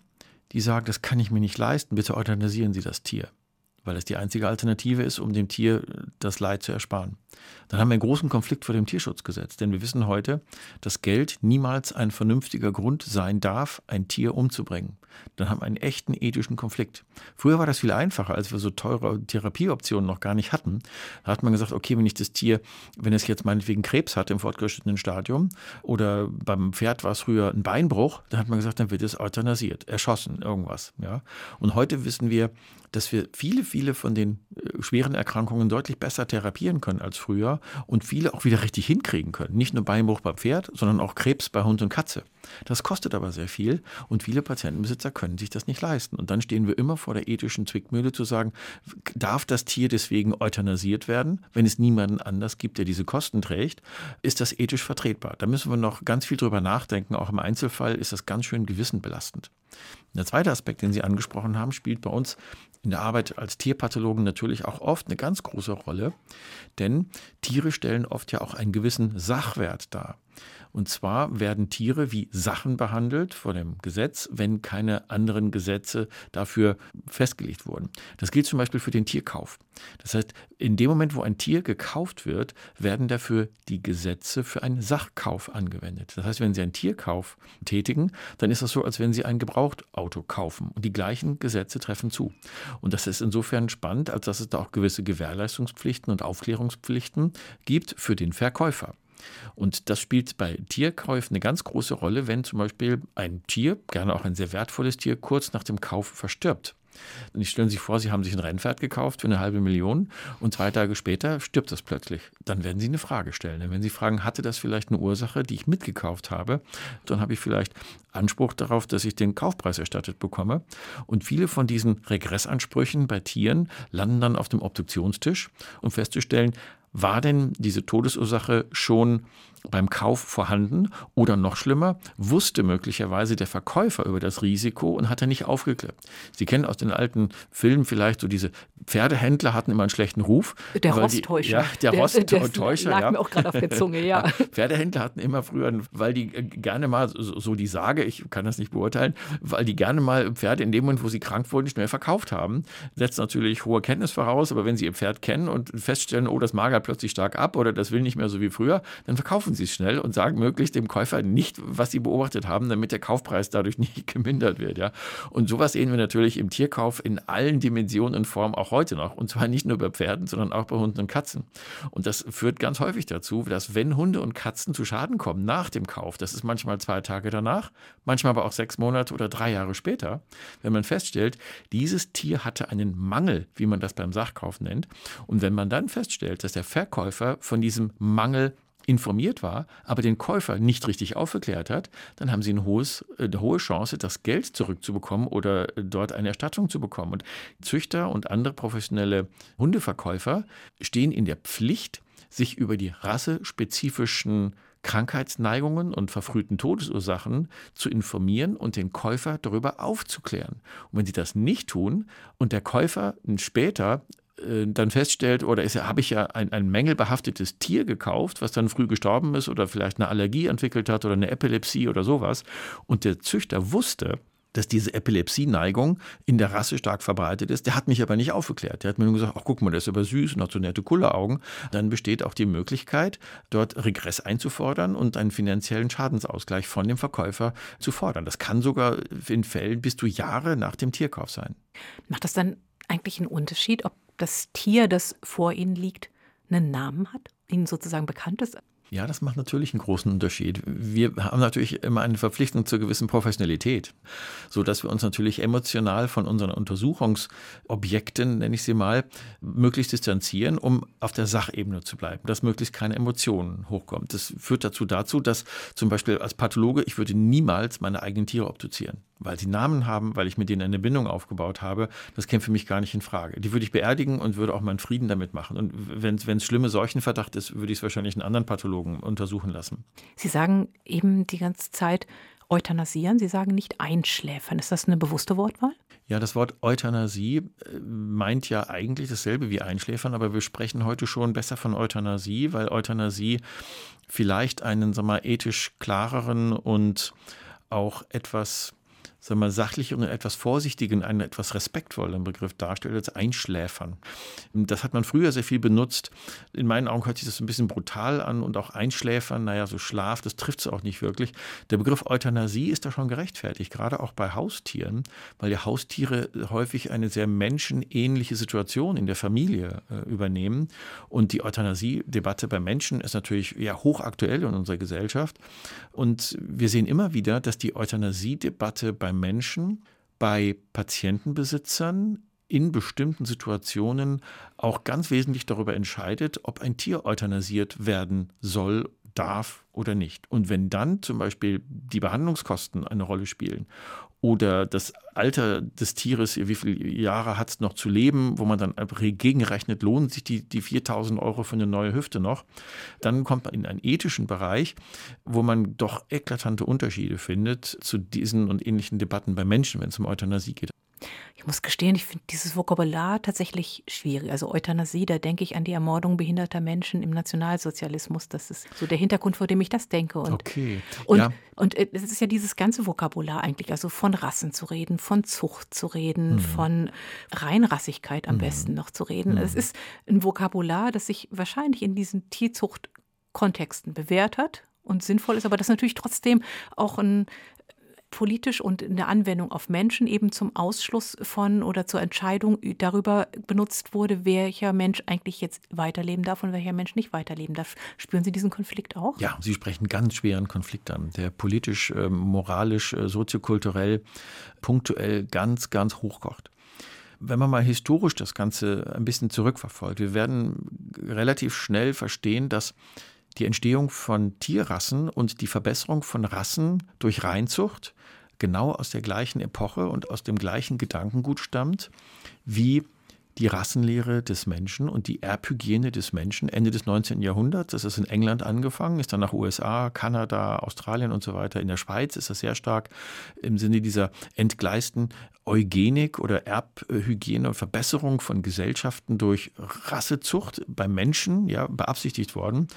die sagen, das kann ich mir nicht leisten, bitte euthanasieren Sie das Tier weil es die einzige Alternative ist, um dem Tier das Leid zu ersparen. Dann haben wir einen großen Konflikt vor dem Tierschutzgesetz, denn wir wissen heute, dass Geld niemals ein vernünftiger Grund sein darf, ein Tier umzubringen. Dann haben wir einen echten ethischen Konflikt. Früher war das viel einfacher, als wir so teure Therapieoptionen noch gar nicht hatten. Da hat man gesagt, okay, wenn ich das Tier, wenn es jetzt meinetwegen Krebs hat im fortgeschrittenen Stadium oder beim Pferd war es früher ein Beinbruch, dann hat man gesagt, dann wird es euthanasiert, erschossen, irgendwas. Ja? Und heute wissen wir, dass wir viele, viele von den äh, schweren Erkrankungen deutlich besser therapieren können als früher und viele auch wieder richtig hinkriegen können. Nicht nur Beinbruch beim Pferd, sondern auch Krebs bei Hund und Katze. Das kostet aber sehr viel und viele Patientenbesitzer können sich das nicht leisten. Und dann stehen wir immer vor der ethischen Zwickmühle zu sagen, darf das Tier deswegen euthanasiert werden, wenn es niemanden anders gibt, der diese Kosten trägt? Ist das ethisch vertretbar? Da müssen wir noch ganz viel drüber nachdenken. Auch im Einzelfall ist das ganz schön gewissenbelastend. Der zweite Aspekt, den Sie angesprochen haben, spielt bei uns in der Arbeit als Tierpathologen natürlich auch oft eine ganz große Rolle, denn Tiere stellen oft ja auch einen gewissen Sachwert dar. Und zwar werden Tiere wie Sachen behandelt vor dem Gesetz, wenn keine anderen Gesetze dafür festgelegt wurden. Das gilt zum Beispiel für den Tierkauf. Das heißt, in dem Moment, wo ein Tier gekauft wird, werden dafür die Gesetze für einen Sachkauf angewendet. Das heißt, wenn Sie einen Tierkauf tätigen, dann ist das so, als wenn Sie ein Gebrauchtauto kaufen. Und die gleichen Gesetze treffen zu. Und das ist insofern spannend, als dass es da auch gewisse Gewährleistungspflichten und Aufklärungspflichten gibt für den Verkäufer. Und das spielt bei Tierkäufen eine ganz große Rolle, wenn zum Beispiel ein Tier, gerne auch ein sehr wertvolles Tier, kurz nach dem Kauf verstirbt. Und stellen Sie sich vor, Sie haben sich ein Rennpferd gekauft für eine halbe Million und zwei Tage später stirbt das plötzlich. Dann werden Sie eine Frage stellen. Denn wenn Sie fragen, hatte das vielleicht eine Ursache, die ich mitgekauft habe, dann habe ich vielleicht Anspruch darauf, dass ich den Kaufpreis erstattet bekomme. Und viele von diesen Regressansprüchen bei Tieren landen dann auf dem Obduktionstisch, um festzustellen, war denn diese Todesursache schon beim Kauf vorhanden oder noch schlimmer, wusste möglicherweise der Verkäufer über das Risiko und hat er nicht aufgeklärt. Sie kennen aus den alten Filmen vielleicht so diese Pferdehändler hatten immer einen schlechten Ruf. Der Rosttäuscher. ja, der, der Rosttäuscher. lag ja. mir auch gerade auf der Zunge, ja. Pferdehändler hatten immer früher, weil die äh, gerne mal, so, so, die Sage, ich kann das nicht beurteilen, weil die gerne mal Pferde in dem Moment, wo sie krank wurden, schnell verkauft haben. Setzt natürlich hohe Kenntnis voraus, aber wenn sie ihr Pferd kennen und feststellen, oh, das magert plötzlich stark ab oder das will nicht mehr so wie früher, dann verkaufen sie es schnell und sagen möglichst dem Käufer nicht, was sie beobachtet haben, damit der Kaufpreis dadurch nicht gemindert wird. Ja. Und sowas sehen wir natürlich im Tierkauf in allen Dimensionen und Formen auch heute noch. Und zwar nicht nur bei Pferden, sondern auch bei Hunden und Katzen. Und das führt ganz häufig dazu, dass wenn Hunde und Katzen zu Schaden kommen nach dem Kauf, das ist manchmal zwei Tage danach, manchmal aber auch sechs Monate oder drei Jahre später, wenn man feststellt, dieses Tier hatte einen Mangel, wie man das beim Sachkauf nennt. Und wenn man dann feststellt, dass der Verkäufer von diesem Mangel informiert war, aber den Käufer nicht richtig aufgeklärt hat, dann haben sie ein hohes, äh, eine hohe Chance, das Geld zurückzubekommen oder äh, dort eine Erstattung zu bekommen. Und Züchter und andere professionelle Hundeverkäufer stehen in der Pflicht, sich über die rassespezifischen Krankheitsneigungen und verfrühten Todesursachen zu informieren und den Käufer darüber aufzuklären. Und wenn sie das nicht tun und der Käufer später äh, dann feststellt, oder habe ich ja ein, ein mängelbehaftetes Tier gekauft, was dann früh gestorben ist oder vielleicht eine Allergie entwickelt hat oder eine Epilepsie oder sowas. Und der Züchter wusste, dass diese Epilepsieneigung in der Rasse stark verbreitet ist. Der hat mich aber nicht aufgeklärt. Der hat mir nur gesagt, ach guck mal, der ist aber süß und hat so nette Kulleraugen. Dann besteht auch die Möglichkeit, dort Regress einzufordern und einen finanziellen Schadensausgleich von dem Verkäufer zu fordern. Das kann sogar in Fällen bis zu Jahre nach dem Tierkauf sein. Macht das dann eigentlich einen Unterschied, ob das Tier, das vor Ihnen liegt, einen Namen hat, Ihnen sozusagen bekannt ist? Ja, das macht natürlich einen großen Unterschied. Wir haben natürlich immer eine Verpflichtung zur gewissen Professionalität, so dass wir uns natürlich emotional von unseren Untersuchungsobjekten, nenne ich sie mal, möglichst distanzieren, um auf der Sachebene zu bleiben, dass möglichst keine Emotionen hochkommen. Das führt dazu dazu, dass zum Beispiel als Pathologe ich würde niemals meine eigenen Tiere obduzieren weil sie Namen haben, weil ich mit denen eine Bindung aufgebaut habe, das käme für mich gar nicht in Frage. Die würde ich beerdigen und würde auch meinen Frieden damit machen. Und wenn es schlimme Seuchenverdacht ist, würde ich es wahrscheinlich einen anderen Pathologen untersuchen lassen. Sie sagen eben die ganze Zeit euthanasieren, Sie sagen nicht einschläfern. Ist das eine bewusste Wortwahl? Ja, das Wort Euthanasie äh, meint ja eigentlich dasselbe wie Einschläfern, aber wir sprechen heute schon besser von Euthanasie, weil Euthanasie vielleicht einen, sagen wir, ethisch klareren und auch etwas sagen wir, sachlich und etwas vorsichtigen, einen etwas respektvollen Begriff darstellt als Einschläfern. Das hat man früher sehr viel benutzt. In meinen Augen hört sich das ein bisschen brutal an und auch Einschläfern, naja, so Schlaf, das trifft es auch nicht wirklich. Der Begriff Euthanasie ist da schon gerechtfertigt, gerade auch bei Haustieren, weil ja Haustiere häufig eine sehr menschenähnliche Situation in der Familie äh, übernehmen. Und die Euthanasie-Debatte bei Menschen ist natürlich ja hochaktuell in unserer Gesellschaft. Und wir sehen immer wieder, dass die Euthanasie-Debatte bei Menschen, bei Patientenbesitzern in bestimmten Situationen auch ganz wesentlich darüber entscheidet, ob ein Tier euthanasiert werden soll darf oder nicht. Und wenn dann zum Beispiel die Behandlungskosten eine Rolle spielen oder das Alter des Tieres, wie viele Jahre hat es noch zu leben, wo man dann gegenrechnet, lohnen sich die, die 4000 Euro für eine neue Hüfte noch, dann kommt man in einen ethischen Bereich, wo man doch eklatante Unterschiede findet zu diesen und ähnlichen Debatten bei Menschen, wenn es um Euthanasie geht. Ich muss gestehen, ich finde dieses Vokabular tatsächlich schwierig. Also Euthanasie, da denke ich an die Ermordung behinderter Menschen im Nationalsozialismus. Das ist so der Hintergrund, vor dem ich das denke. Und, okay. Und, ja. und äh, es ist ja dieses ganze Vokabular eigentlich, also von Rassen zu reden, von Zucht zu reden, mhm. von Reinrassigkeit am mhm. besten noch zu reden. Mhm. Es ist ein Vokabular, das sich wahrscheinlich in diesen Tierzuchtkontexten bewährt hat und sinnvoll ist, aber das natürlich trotzdem auch ein politisch und in der Anwendung auf Menschen eben zum Ausschluss von oder zur Entscheidung darüber benutzt wurde, welcher Mensch eigentlich jetzt weiterleben darf und welcher Mensch nicht weiterleben darf. Spüren Sie diesen Konflikt auch? Ja, Sie sprechen ganz schweren Konflikt an, der politisch, ähm, moralisch, äh, soziokulturell, punktuell ganz, ganz hochkocht wenn man mal historisch das Ganze ein bisschen zurückverfolgt, wir werden relativ schnell verstehen, dass die Entstehung von Tierrassen und die Verbesserung von Rassen durch Reinzucht genau aus der gleichen Epoche und aus dem gleichen Gedankengut stammt wie die Rassenlehre des Menschen und die Erbhygiene des Menschen Ende des 19. Jahrhunderts. Das ist in England angefangen, ist dann nach USA, Kanada, Australien und so weiter. In der Schweiz ist das sehr stark im Sinne dieser entgleisten Eugenik oder Erbhygiene und Verbesserung von Gesellschaften durch Rassezucht beim Menschen ja, beabsichtigt worden.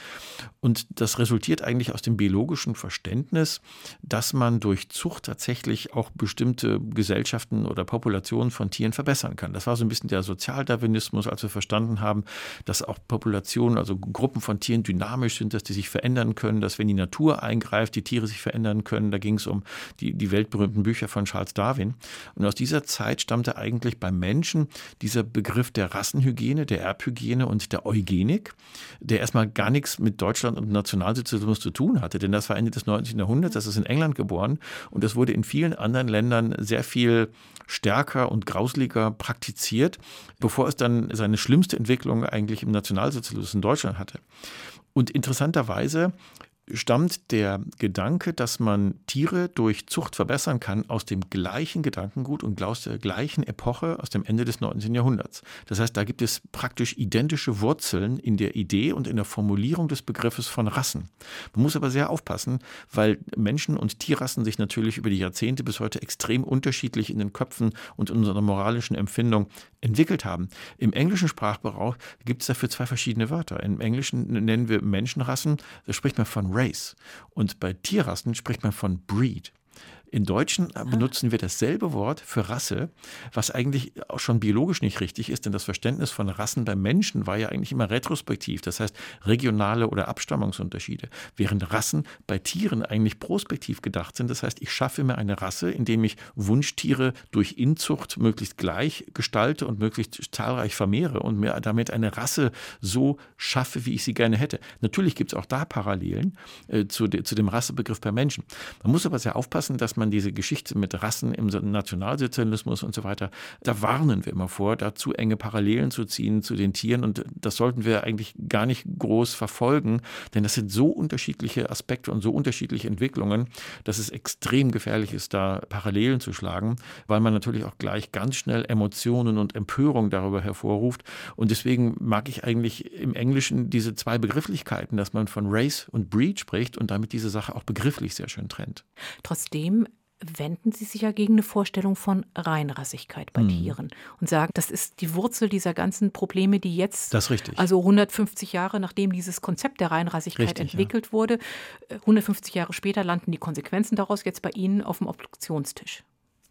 Und das resultiert eigentlich aus dem biologischen Verständnis, dass man durch Zucht tatsächlich auch bestimmte Gesellschaften oder Populationen von Tieren verbessern kann. Das war so ein bisschen der Sozialdarwinismus, als wir verstanden haben, dass auch Populationen, also Gruppen von Tieren dynamisch sind, dass die sich verändern können, dass wenn die Natur eingreift, die Tiere sich verändern können. Da ging es um die, die weltberühmten Bücher von Charles Darwin. Und aus dieser Zeit stammte eigentlich beim Menschen dieser Begriff der Rassenhygiene, der Erbhygiene und der Eugenik, der erstmal gar nichts mit Deutschland und Nationalsozialismus zu tun hatte, denn das war Ende des 19. Jahrhunderts, das ist in England geboren und das wurde in vielen anderen Ländern sehr viel stärker und grausliger praktiziert, bevor es dann seine schlimmste Entwicklung eigentlich im Nationalsozialismus in Deutschland hatte. Und interessanterweise stammt der Gedanke, dass man Tiere durch Zucht verbessern kann, aus dem gleichen Gedankengut und aus der gleichen Epoche, aus dem Ende des 19. Jahrhunderts. Das heißt, da gibt es praktisch identische Wurzeln in der Idee und in der Formulierung des Begriffes von Rassen. Man muss aber sehr aufpassen, weil Menschen und Tierrassen sich natürlich über die Jahrzehnte bis heute extrem unterschiedlich in den Köpfen und in unserer moralischen Empfindung entwickelt haben. Im englischen Sprachgebrauch gibt es dafür zwei verschiedene Wörter. Im Englischen nennen wir Menschenrassen, da spricht man von Race. Und bei Tierrassen spricht man von Breed. In Deutschen ah. benutzen wir dasselbe Wort für Rasse, was eigentlich auch schon biologisch nicht richtig ist, denn das Verständnis von Rassen beim Menschen war ja eigentlich immer retrospektiv, das heißt regionale oder Abstammungsunterschiede, während Rassen bei Tieren eigentlich prospektiv gedacht sind. Das heißt, ich schaffe mir eine Rasse, indem ich Wunschtiere durch Inzucht möglichst gleich gestalte und möglichst zahlreich vermehre und mir damit eine Rasse so schaffe, wie ich sie gerne hätte. Natürlich gibt es auch da Parallelen äh, zu, de, zu dem Rassebegriff bei Menschen. Man muss aber sehr aufpassen, dass man diese Geschichte mit Rassen im Nationalsozialismus und so weiter, da warnen wir immer vor, da zu enge Parallelen zu ziehen zu den Tieren. Und das sollten wir eigentlich gar nicht groß verfolgen, denn das sind so unterschiedliche Aspekte und so unterschiedliche Entwicklungen, dass es extrem gefährlich ist, da Parallelen zu schlagen, weil man natürlich auch gleich ganz schnell Emotionen und Empörung darüber hervorruft. Und deswegen mag ich eigentlich im Englischen diese zwei Begrifflichkeiten, dass man von Race und Breed spricht und damit diese Sache auch begrifflich sehr schön trennt. Trotzdem wenden Sie sich ja gegen eine Vorstellung von Reinrassigkeit bei mhm. Tieren und sagen, das ist die Wurzel dieser ganzen Probleme, die jetzt, also 150 Jahre nachdem dieses Konzept der Reinrassigkeit richtig, entwickelt ja. wurde, 150 Jahre später landen die Konsequenzen daraus jetzt bei Ihnen auf dem Obduktionstisch.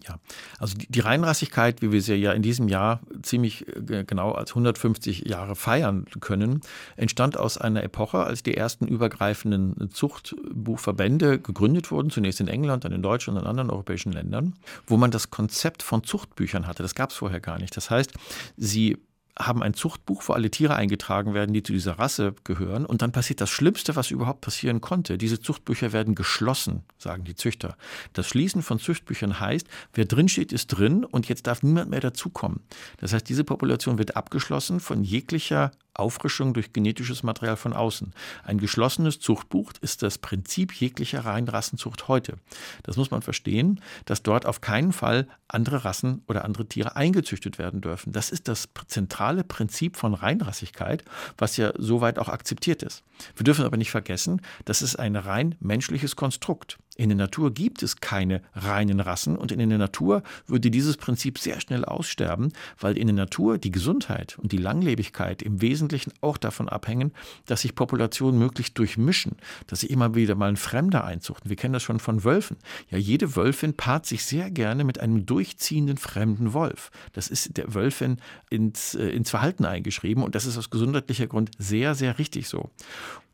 Ja, also die, die Reinrassigkeit, wie wir sie ja in diesem Jahr ziemlich äh, genau als 150 Jahre feiern können, entstand aus einer Epoche, als die ersten übergreifenden Zuchtbuchverbände gegründet wurden, zunächst in England, dann in Deutschland und in anderen europäischen Ländern, wo man das Konzept von Zuchtbüchern hatte. Das gab es vorher gar nicht. Das heißt, sie haben ein Zuchtbuch, wo alle Tiere eingetragen werden, die zu dieser Rasse gehören. Und dann passiert das Schlimmste, was überhaupt passieren konnte. Diese Zuchtbücher werden geschlossen, sagen die Züchter. Das Schließen von Zuchtbüchern heißt, wer drin steht, ist drin und jetzt darf niemand mehr dazukommen. Das heißt, diese Population wird abgeschlossen von jeglicher Auffrischung durch genetisches Material von außen. Ein geschlossenes Zuchtbuch ist das Prinzip jeglicher Reinrassenzucht heute. Das muss man verstehen, dass dort auf keinen Fall andere Rassen oder andere Tiere eingezüchtet werden dürfen. Das ist das zentrale Prinzip von Reinrassigkeit, was ja soweit auch akzeptiert ist. Wir dürfen aber nicht vergessen, das ist ein rein menschliches Konstrukt. In der Natur gibt es keine reinen Rassen und in der Natur würde dieses Prinzip sehr schnell aussterben, weil in der Natur die Gesundheit und die Langlebigkeit im Wesentlichen auch davon abhängen, dass sich Populationen möglichst durchmischen, dass sich immer wieder mal ein Fremder einzuchten. Wir kennen das schon von Wölfen. Ja, jede Wölfin paart sich sehr gerne mit einem durchziehenden fremden Wolf. Das ist der Wölfin ins, äh, ins Verhalten eingeschrieben und das ist aus gesundheitlicher Grund sehr, sehr richtig so.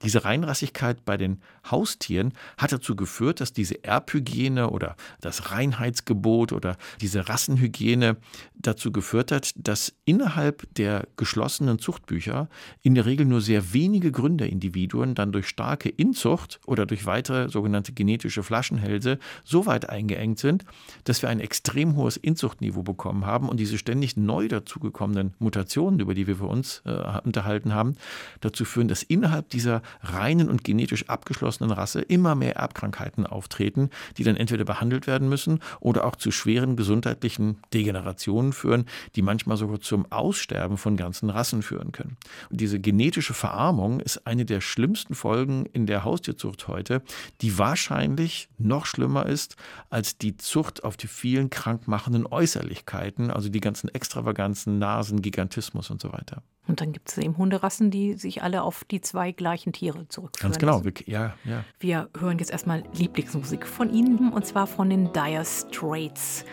Diese Reinrassigkeit bei den Haustieren hat dazu geführt, dass diese Erbhygiene oder das Reinheitsgebot oder diese Rassenhygiene dazu geführt hat, dass innerhalb der geschlossenen Zuchtbücher in der Regel nur sehr wenige Gründerindividuen dann durch starke Inzucht oder durch weitere sogenannte genetische Flaschenhälse so weit eingeengt sind, dass wir ein extrem hohes Inzuchtniveau bekommen haben und diese ständig neu dazugekommenen Mutationen, über die wir für uns äh, unterhalten haben, dazu führen, dass innerhalb dieser reinen und genetisch abgeschlossenen Rasse immer mehr Erbkrankheiten auftreten, die dann entweder behandelt werden müssen oder auch zu schweren gesundheitlichen Degenerationen führen, die manchmal sogar zum Aussterben von ganzen Rassen führen können. Und diese genetische Verarmung ist eine der schlimmsten Folgen in der Haustierzucht heute, die wahrscheinlich noch schlimmer ist als die Zucht auf die vielen krankmachenden Äußerlichkeiten, also die ganzen Extravaganzen, Nasen, Gigantismus und so weiter. Und dann gibt es eben Hunderassen, die sich alle auf die zwei gleichen Tiere zurückführen. Ganz genau, wir, ja, ja. Wir hören jetzt erstmal Lieblingsmusik von Ihnen und zwar von den Dire Straits.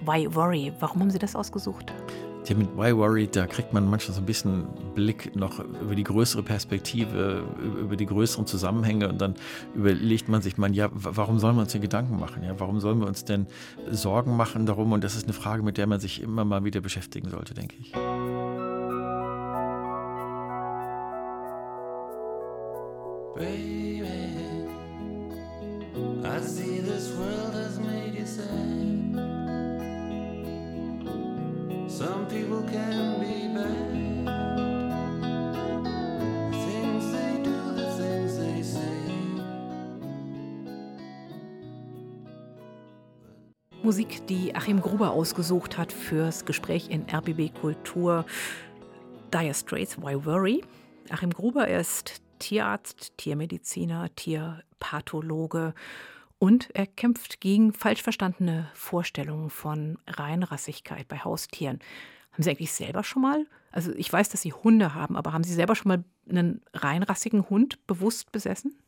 Why Worry? Warum haben Sie das ausgesucht? Ja, mit Why Worry, da kriegt man manchmal so ein bisschen Blick noch über die größere Perspektive, über die größeren Zusammenhänge und dann überlegt man sich, man, ja, warum sollen wir uns denn Gedanken machen? Ja, warum sollen wir uns denn Sorgen machen darum? Und das ist eine Frage, mit der man sich immer mal wieder beschäftigen sollte, denke ich. Baby, I see this world has made you sad. Some people can be bad. The things they do, the things they say. Musik, die Achim Gruber ausgesucht hat fürs Gespräch in RBB Kultur. Dire Straits, Why Worry? Achim Gruber ist Tierarzt, Tiermediziner, Tierpathologe und er kämpft gegen falsch verstandene Vorstellungen von Reinrassigkeit bei Haustieren. Haben Sie eigentlich selber schon mal, also ich weiß, dass Sie Hunde haben, aber haben Sie selber schon mal einen reinrassigen Hund bewusst besessen?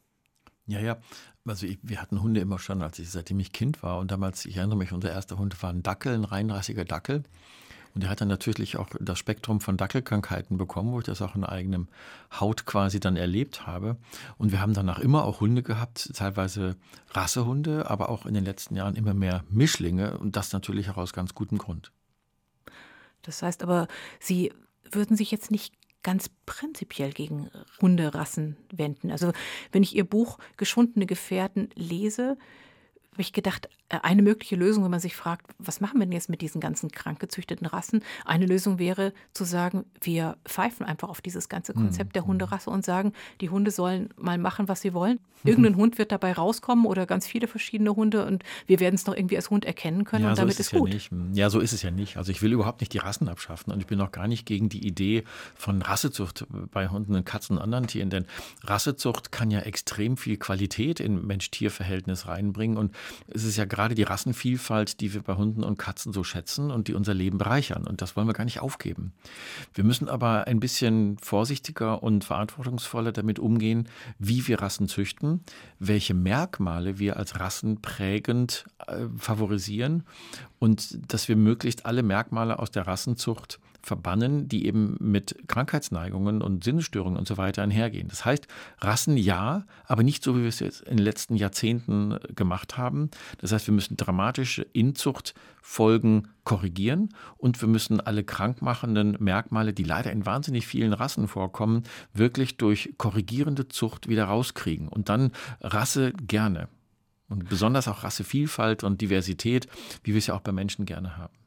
Ja, ja. Also ich, wir hatten Hunde immer schon, als ich seitdem ich Kind war. Und damals, ich erinnere mich, unser erster Hund war ein Dackel, ein reinrassiger Dackel. Und er hat dann natürlich auch das Spektrum von Dackelkrankheiten bekommen, wo ich das auch in eigenem Haut quasi dann erlebt habe. Und wir haben danach immer auch Hunde gehabt, teilweise Rassehunde, aber auch in den letzten Jahren immer mehr Mischlinge und das natürlich auch aus ganz gutem Grund. Das heißt aber, Sie würden sich jetzt nicht ganz prinzipiell gegen Hunderassen wenden. Also wenn ich Ihr Buch Geschundene Gefährten lese, habe ich gedacht, äh, eine mögliche Lösung, wenn man sich fragt, was machen wir denn jetzt mit diesen ganzen krank gezüchteten Rassen? Eine Lösung wäre zu sagen, wir pfeifen einfach auf dieses ganze Konzept der mhm. Hunderasse und sagen, die Hunde sollen mal machen, was sie wollen. Irgendein Hund wird dabei rauskommen oder ganz viele verschiedene Hunde und wir werden es noch irgendwie als Hund erkennen können ja, und damit so ist, ist gut. Ja, ja, so ist es ja nicht. Also ich will überhaupt nicht die Rassen abschaffen und ich bin auch gar nicht gegen die Idee von Rassezucht bei Hunden und Katzen und anderen Tieren, denn Rassezucht kann ja extrem viel Qualität in Mensch-Tier-Verhältnis reinbringen und es ist ja gerade die Rassenvielfalt, die wir bei Hunden und Katzen so schätzen und die unser Leben bereichern. Und das wollen wir gar nicht aufgeben. Wir müssen aber ein bisschen vorsichtiger und verantwortungsvoller damit umgehen, wie wir Rassen züchten, welche Merkmale wir als Rassen prägend äh, favorisieren und dass wir möglichst alle Merkmale aus der Rassenzucht verbannen, die eben mit Krankheitsneigungen und Sinnesstörungen und so weiter einhergehen. Das heißt, Rassen ja, aber nicht so, wie wir es jetzt in den letzten Jahrzehnten gemacht haben. Das heißt, wir müssen dramatische Inzuchtfolgen korrigieren und wir müssen alle krankmachenden Merkmale, die leider in wahnsinnig vielen Rassen vorkommen, wirklich durch korrigierende Zucht wieder rauskriegen. Und dann Rasse gerne. Und besonders auch Rassevielfalt und Diversität, wie wir es ja auch bei Menschen gerne haben.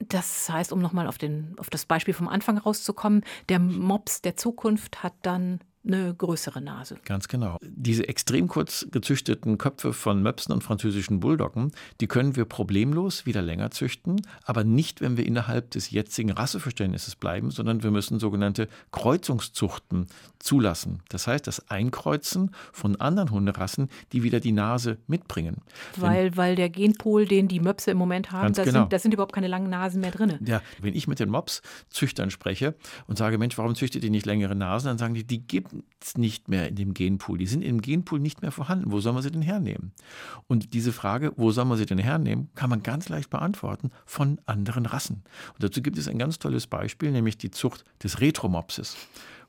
Das heißt, um nochmal auf, auf das Beispiel vom Anfang rauszukommen, der Mops der Zukunft hat dann eine größere Nase. Ganz genau. Diese extrem kurz gezüchteten Köpfe von Möpsen und französischen Bulldoggen, die können wir problemlos wieder länger züchten, aber nicht, wenn wir innerhalb des jetzigen Rasseverständnisses bleiben, sondern wir müssen sogenannte Kreuzungszuchten zulassen. Das heißt, das Einkreuzen von anderen Hunderassen, die wieder die Nase mitbringen. Weil, weil der Genpool, den die Möpse im Moment haben, da, genau. sind, sind überhaupt keine langen Nasen mehr drin. Ja, wenn ich mit den Mops-Züchtern spreche und sage, Mensch, warum züchtet ihr nicht längere Nasen? Dann sagen die, die gibt nicht mehr in dem Genpool. Die sind im Genpool nicht mehr vorhanden. Wo soll man sie denn hernehmen? Und diese Frage, wo soll man sie denn hernehmen, kann man ganz leicht beantworten von anderen Rassen. Und dazu gibt es ein ganz tolles Beispiel, nämlich die Zucht des Retromopses.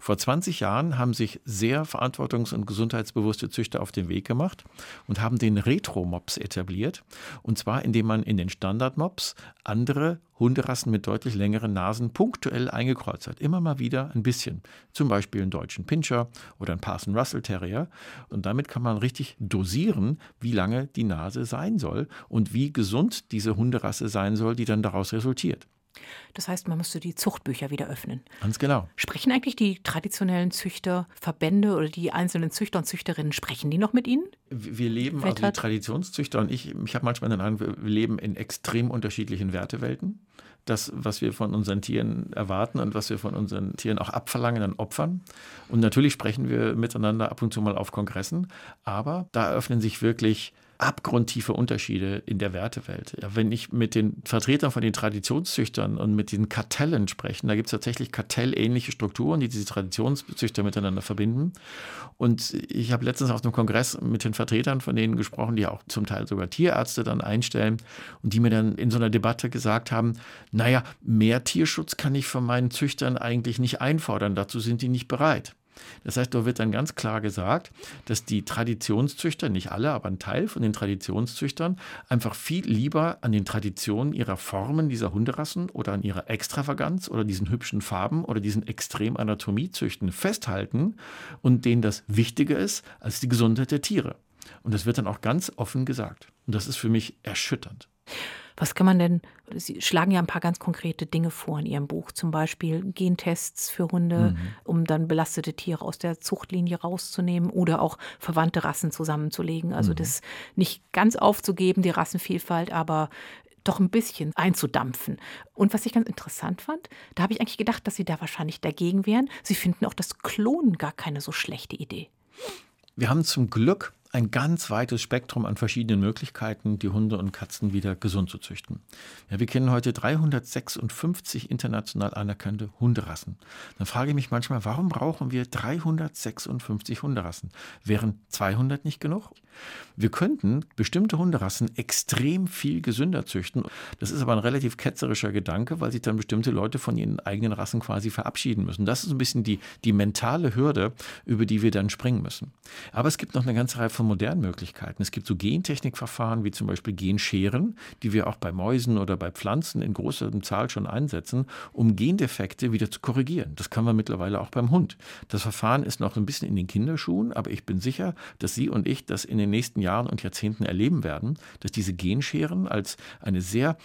Vor 20 Jahren haben sich sehr verantwortungs- und gesundheitsbewusste Züchter auf den Weg gemacht und haben den Retro-Mops etabliert. Und zwar, indem man in den Standard-Mops andere Hunderassen mit deutlich längeren Nasen punktuell eingekreuzt hat. Immer mal wieder ein bisschen. Zum Beispiel einen deutschen Pinscher oder einen Parson Russell Terrier. Und damit kann man richtig dosieren, wie lange die Nase sein soll und wie gesund diese Hunderasse sein soll, die dann daraus resultiert. Das heißt, man müsste die Zuchtbücher wieder öffnen. Ganz genau. Sprechen eigentlich die traditionellen Züchterverbände oder die einzelnen Züchter und Züchterinnen, sprechen die noch mit Ihnen? Wir leben, also die Traditionszüchter und ich, ich habe manchmal den Eindruck, wir leben in extrem unterschiedlichen Wertewelten. Das, was wir von unseren Tieren erwarten und was wir von unseren Tieren auch abverlangen an Opfern. Und natürlich sprechen wir miteinander ab und zu mal auf Kongressen, aber da eröffnen sich wirklich abgrundtiefe Unterschiede in der Wertewelt. Ja, wenn ich mit den Vertretern von den Traditionszüchtern und mit den Kartellen spreche, da gibt es tatsächlich kartellähnliche Strukturen, die diese Traditionszüchter miteinander verbinden. Und ich habe letztens auf einem Kongress mit den Vertretern von denen gesprochen, die auch zum Teil sogar Tierärzte dann einstellen und die mir dann in so einer Debatte gesagt haben, naja, mehr Tierschutz kann ich von meinen Züchtern eigentlich nicht einfordern, dazu sind die nicht bereit. Das heißt, da wird dann ganz klar gesagt, dass die Traditionszüchter, nicht alle, aber ein Teil von den Traditionszüchtern, einfach viel lieber an den Traditionen ihrer Formen dieser Hunderassen oder an ihrer Extravaganz oder diesen hübschen Farben oder diesen extrem Anatomiezüchten festhalten und denen das wichtiger ist als die Gesundheit der Tiere. Und das wird dann auch ganz offen gesagt. Und das ist für mich erschütternd. Was kann man denn, Sie schlagen ja ein paar ganz konkrete Dinge vor in Ihrem Buch, zum Beispiel Gentests für Hunde, mhm. um dann belastete Tiere aus der Zuchtlinie rauszunehmen oder auch verwandte Rassen zusammenzulegen. Also mhm. das nicht ganz aufzugeben, die Rassenvielfalt, aber doch ein bisschen einzudampfen. Und was ich ganz interessant fand, da habe ich eigentlich gedacht, dass Sie da wahrscheinlich dagegen wären. Sie finden auch das Klonen gar keine so schlechte Idee. Wir haben zum Glück ein ganz weites Spektrum an verschiedenen Möglichkeiten, die Hunde und Katzen wieder gesund zu züchten. Ja, wir kennen heute 356 international anerkannte Hunderassen. Dann frage ich mich manchmal, warum brauchen wir 356 Hunderassen? Wären 200 nicht genug? Wir könnten bestimmte Hunderassen extrem viel gesünder züchten. Das ist aber ein relativ ketzerischer Gedanke, weil sich dann bestimmte Leute von ihren eigenen Rassen quasi verabschieden müssen. Das ist ein bisschen die, die mentale Hürde, über die wir dann springen müssen. Aber es gibt noch eine ganze Reihe von modernen Möglichkeiten. Es gibt so Gentechnikverfahren wie zum Beispiel Genscheren, die wir auch bei Mäusen oder bei Pflanzen in großer Zahl schon einsetzen, um Gendefekte wieder zu korrigieren. Das kann man mittlerweile auch beim Hund. Das Verfahren ist noch ein bisschen in den Kinderschuhen, aber ich bin sicher, dass Sie und ich das in den nächsten Jahren und Jahrzehnten erleben werden, dass diese Genscheren als eine sehr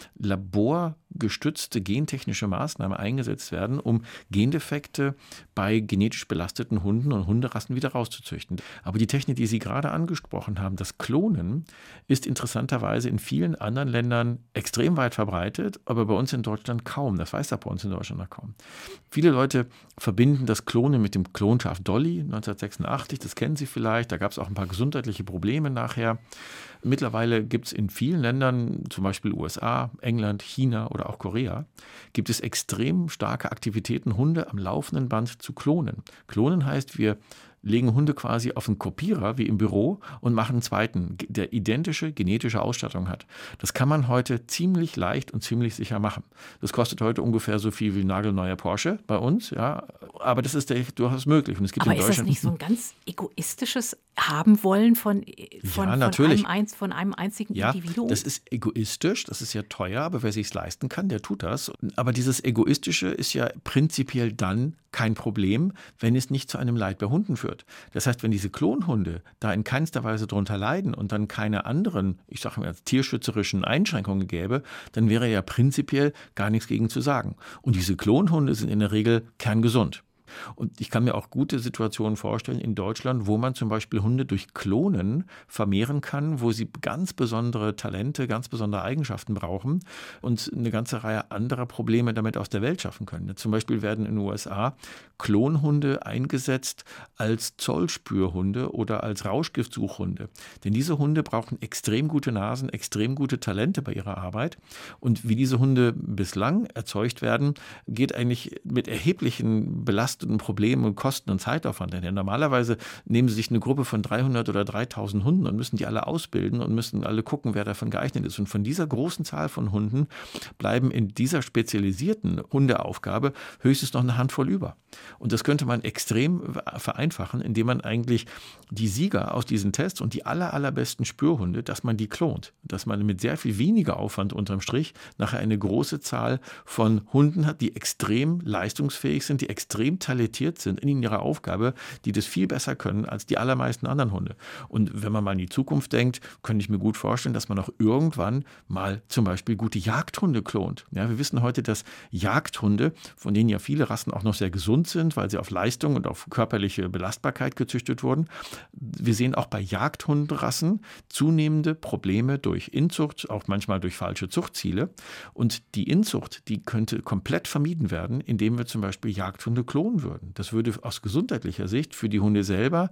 laborgestützte gentechnische Maßnahme eingesetzt werden, um Gendefekte bei genetisch belasteten Hunden und Hunderassen wieder rauszuzüchten. Aber die Technik, die Sie gerade angesprochen haben, das Klonen, ist interessanterweise in vielen anderen Ländern extrem weit verbreitet, aber bei uns in Deutschland kaum. Das weiß er bei uns in Deutschland noch kaum. Viele Leute verbinden das Klonen mit dem Klonschaf Dolly 1986, das kennen Sie vielleicht. Da gab es auch ein paar gesundheitliche Probleme nachher. Mittlerweile gibt es in vielen Ländern, zum Beispiel USA, England, China oder auch Korea, gibt es extrem starke Aktivitäten, Hunde am laufenden Band zu klonen. Klonen heißt, wir legen Hunde quasi auf einen Kopierer wie im Büro und machen einen zweiten, der identische genetische Ausstattung hat. Das kann man heute ziemlich leicht und ziemlich sicher machen. Das kostet heute ungefähr so viel wie ein nagelneuer Porsche bei uns, ja, aber das ist durchaus möglich. Und es gibt aber ist das nicht so ein ganz egoistisches haben wollen von, von, ja, natürlich. Von, einem, von einem einzigen ja, Individuum? Das ist egoistisch, das ist ja teuer, aber wer sich es leisten kann, der tut das. Aber dieses Egoistische ist ja prinzipiell dann kein Problem, wenn es nicht zu einem Leid bei Hunden führt. Das heißt, wenn diese Klonhunde da in keinster Weise darunter leiden und dann keine anderen, ich sage mal, tierschützerischen Einschränkungen gäbe, dann wäre ja prinzipiell gar nichts gegen zu sagen. Und diese Klonhunde sind in der Regel kerngesund. Und ich kann mir auch gute Situationen vorstellen in Deutschland, wo man zum Beispiel Hunde durch Klonen vermehren kann, wo sie ganz besondere Talente, ganz besondere Eigenschaften brauchen und eine ganze Reihe anderer Probleme damit aus der Welt schaffen können. Zum Beispiel werden in den USA Klonhunde eingesetzt als Zollspürhunde oder als Rauschgiftsuchhunde. Denn diese Hunde brauchen extrem gute Nasen, extrem gute Talente bei ihrer Arbeit. Und wie diese Hunde bislang erzeugt werden, geht eigentlich mit erheblichen belastenden Problemen und Kosten und Zeitaufwand. Denn normalerweise nehmen sie sich eine Gruppe von 300 oder 3000 Hunden und müssen die alle ausbilden und müssen alle gucken, wer davon geeignet ist. Und von dieser großen Zahl von Hunden bleiben in dieser spezialisierten Hundeaufgabe höchstens noch eine Handvoll über. Und das könnte man extrem vereinfachen, indem man eigentlich die Sieger aus diesen Tests und die aller, allerbesten Spürhunde, dass man die klont. Dass man mit sehr viel weniger Aufwand unterm Strich nachher eine große Zahl von Hunden hat, die extrem leistungsfähig sind, die extrem talentiert sind in ihrer Aufgabe, die das viel besser können als die allermeisten anderen Hunde. Und wenn man mal in die Zukunft denkt, könnte ich mir gut vorstellen, dass man auch irgendwann mal zum Beispiel gute Jagdhunde klont. Ja, wir wissen heute, dass Jagdhunde, von denen ja viele Rassen auch noch sehr gesund sind, weil sie auf Leistung und auf körperliche Belastbarkeit gezüchtet wurden. Wir sehen auch bei Jagdhundrassen zunehmende Probleme durch Inzucht, auch manchmal durch falsche Zuchtziele. Und die Inzucht, die könnte komplett vermieden werden, indem wir zum Beispiel Jagdhunde klonen würden. Das würde aus gesundheitlicher Sicht für die Hunde selber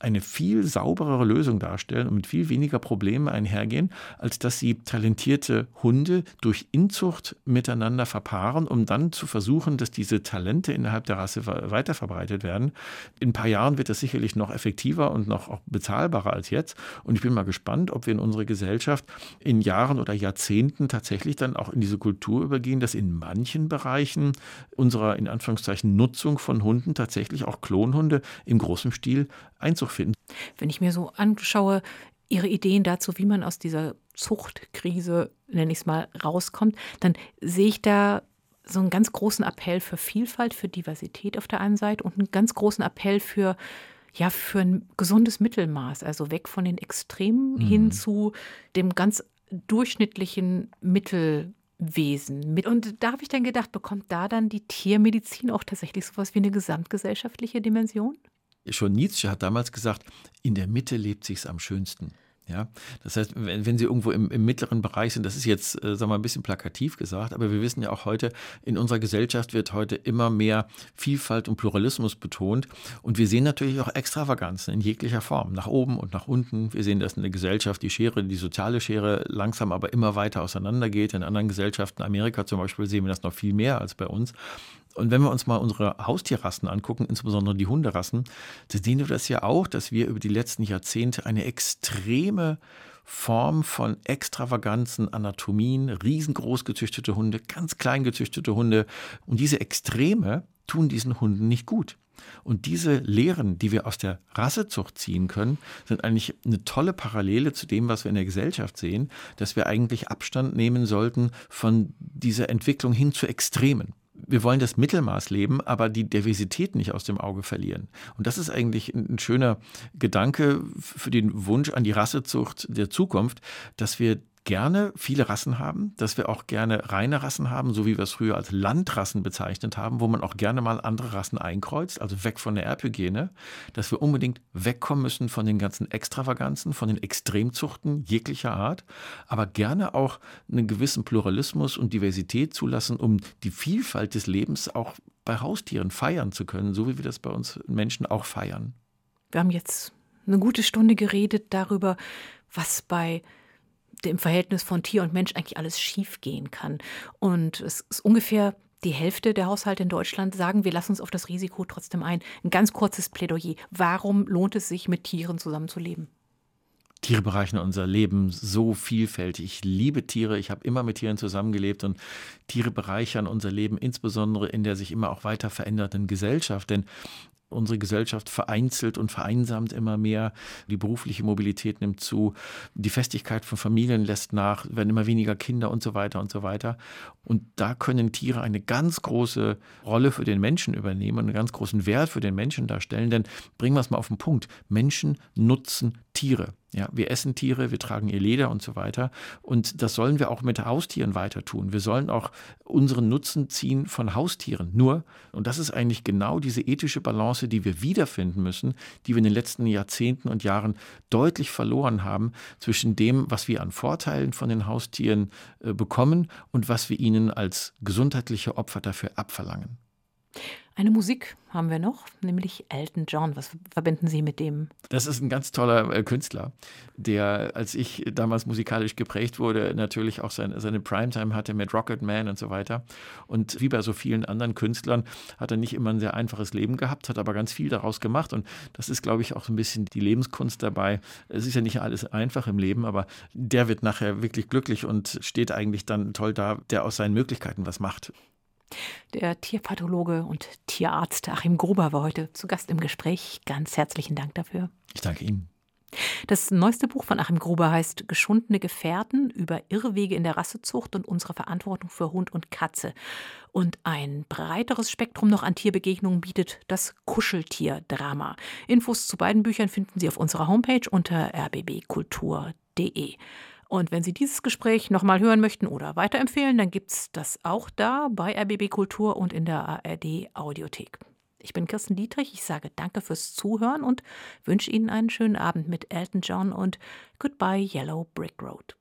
eine viel sauberere Lösung darstellen und mit viel weniger Problemen einhergehen, als dass sie talentierte Hunde durch Inzucht miteinander verpaaren, um dann zu versuchen, dass diese Talente innerhalb der Rasse weiterverbreitet werden. In ein paar Jahren wird das sicherlich noch effektiver und noch bezahlbarer als jetzt. Und ich bin mal gespannt, ob wir in unserer Gesellschaft in Jahren oder Jahrzehnten tatsächlich dann auch in diese Kultur übergehen, dass in manchen Bereichen unserer in Anführungszeichen Nutzung von Hunden tatsächlich auch Klonhunde im großen Stil Einzug finden. Wenn ich mir so anschaue, Ihre Ideen dazu, wie man aus dieser Zuchtkrise, nenne ich es mal, rauskommt, dann sehe ich da so einen ganz großen Appell für Vielfalt, für Diversität auf der einen Seite und einen ganz großen Appell für ja, für ein gesundes Mittelmaß, also weg von den Extremen mhm. hin zu dem ganz durchschnittlichen Mittelwesen. Und da habe ich dann gedacht, bekommt da dann die Tiermedizin auch tatsächlich sowas wie eine gesamtgesellschaftliche Dimension? Schon Nietzsche hat damals gesagt, in der Mitte lebt sich's am schönsten. Ja, das heißt, wenn, wenn Sie irgendwo im, im, mittleren Bereich sind, das ist jetzt, äh, sagen wir mal, ein bisschen plakativ gesagt, aber wir wissen ja auch heute, in unserer Gesellschaft wird heute immer mehr Vielfalt und Pluralismus betont. Und wir sehen natürlich auch Extravaganzen in jeglicher Form, nach oben und nach unten. Wir sehen, dass in der Gesellschaft die Schere, die soziale Schere langsam aber immer weiter auseinandergeht. In anderen Gesellschaften, Amerika zum Beispiel, sehen wir das noch viel mehr als bei uns. Und wenn wir uns mal unsere Haustierrassen angucken, insbesondere die Hunderassen, dann sehen wir das ja auch, dass wir über die letzten Jahrzehnte eine extreme Form von extravaganzen Anatomien, riesengroß gezüchtete Hunde, ganz klein gezüchtete Hunde. Und diese Extreme tun diesen Hunden nicht gut. Und diese Lehren, die wir aus der Rassezucht ziehen können, sind eigentlich eine tolle Parallele zu dem, was wir in der Gesellschaft sehen, dass wir eigentlich Abstand nehmen sollten von dieser Entwicklung hin zu Extremen wir wollen das Mittelmaß leben, aber die Diversität nicht aus dem Auge verlieren. Und das ist eigentlich ein schöner Gedanke für den Wunsch an die Rassezucht der Zukunft, dass wir gerne viele Rassen haben, dass wir auch gerne reine Rassen haben, so wie wir es früher als Landrassen bezeichnet haben, wo man auch gerne mal andere Rassen einkreuzt, also weg von der Erbhygiene, dass wir unbedingt wegkommen müssen von den ganzen Extravaganzen, von den Extremzuchten jeglicher Art, aber gerne auch einen gewissen Pluralismus und Diversität zulassen, um die Vielfalt des Lebens auch bei Haustieren feiern zu können, so wie wir das bei uns Menschen auch feiern. Wir haben jetzt eine gute Stunde geredet darüber, was bei im Verhältnis von Tier und Mensch eigentlich alles schiefgehen kann. Und es ist ungefähr die Hälfte der Haushalte in Deutschland sagen, wir lassen uns auf das Risiko trotzdem ein. Ein ganz kurzes Plädoyer. Warum lohnt es sich, mit Tieren zusammenzuleben? Tiere bereichern unser Leben so vielfältig. Ich liebe Tiere, ich habe immer mit Tieren zusammengelebt und Tiere bereichern unser Leben, insbesondere in der sich immer auch weiter verändernden Gesellschaft. Denn unsere Gesellschaft vereinzelt und vereinsamt immer mehr. Die berufliche Mobilität nimmt zu. Die Festigkeit von Familien lässt nach, werden immer weniger Kinder und so weiter und so weiter. Und da können Tiere eine ganz große Rolle für den Menschen übernehmen und einen ganz großen Wert für den Menschen darstellen. Denn bringen wir es mal auf den Punkt. Menschen nutzen Tiere. Ja, wir essen Tiere, wir tragen ihr Leder und so weiter. Und das sollen wir auch mit Haustieren weiter tun. Wir sollen auch unseren Nutzen ziehen von Haustieren. Nur, und das ist eigentlich genau diese ethische Balance, die wir wiederfinden müssen, die wir in den letzten Jahrzehnten und Jahren deutlich verloren haben, zwischen dem, was wir an Vorteilen von den Haustieren äh, bekommen und was wir ihnen als gesundheitliche Opfer dafür abverlangen. Eine Musik haben wir noch, nämlich Elton John. Was verbinden Sie mit dem? Das ist ein ganz toller äh, Künstler, der, als ich damals musikalisch geprägt wurde, natürlich auch seine, seine Primetime hatte mit Rocket Man und so weiter. Und wie bei so vielen anderen Künstlern hat er nicht immer ein sehr einfaches Leben gehabt, hat aber ganz viel daraus gemacht. Und das ist, glaube ich, auch so ein bisschen die Lebenskunst dabei. Es ist ja nicht alles einfach im Leben, aber der wird nachher wirklich glücklich und steht eigentlich dann toll da, der aus seinen Möglichkeiten was macht. Der Tierpathologe und Tierarzt Achim Gruber war heute zu Gast im Gespräch. Ganz herzlichen Dank dafür. Ich danke Ihnen. Das neueste Buch von Achim Gruber heißt Geschundene Gefährten über Irrwege in der Rassezucht und unsere Verantwortung für Hund und Katze. Und ein breiteres Spektrum noch an Tierbegegnungen bietet das Kuscheltierdrama. Infos zu beiden Büchern finden Sie auf unserer Homepage unter rbbkultur.de. Und wenn Sie dieses Gespräch nochmal hören möchten oder weiterempfehlen, dann gibt es das auch da bei RBB Kultur und in der ARD Audiothek. Ich bin Kirsten Dietrich, ich sage danke fürs Zuhören und wünsche Ihnen einen schönen Abend mit Elton John und Goodbye Yellow Brick Road.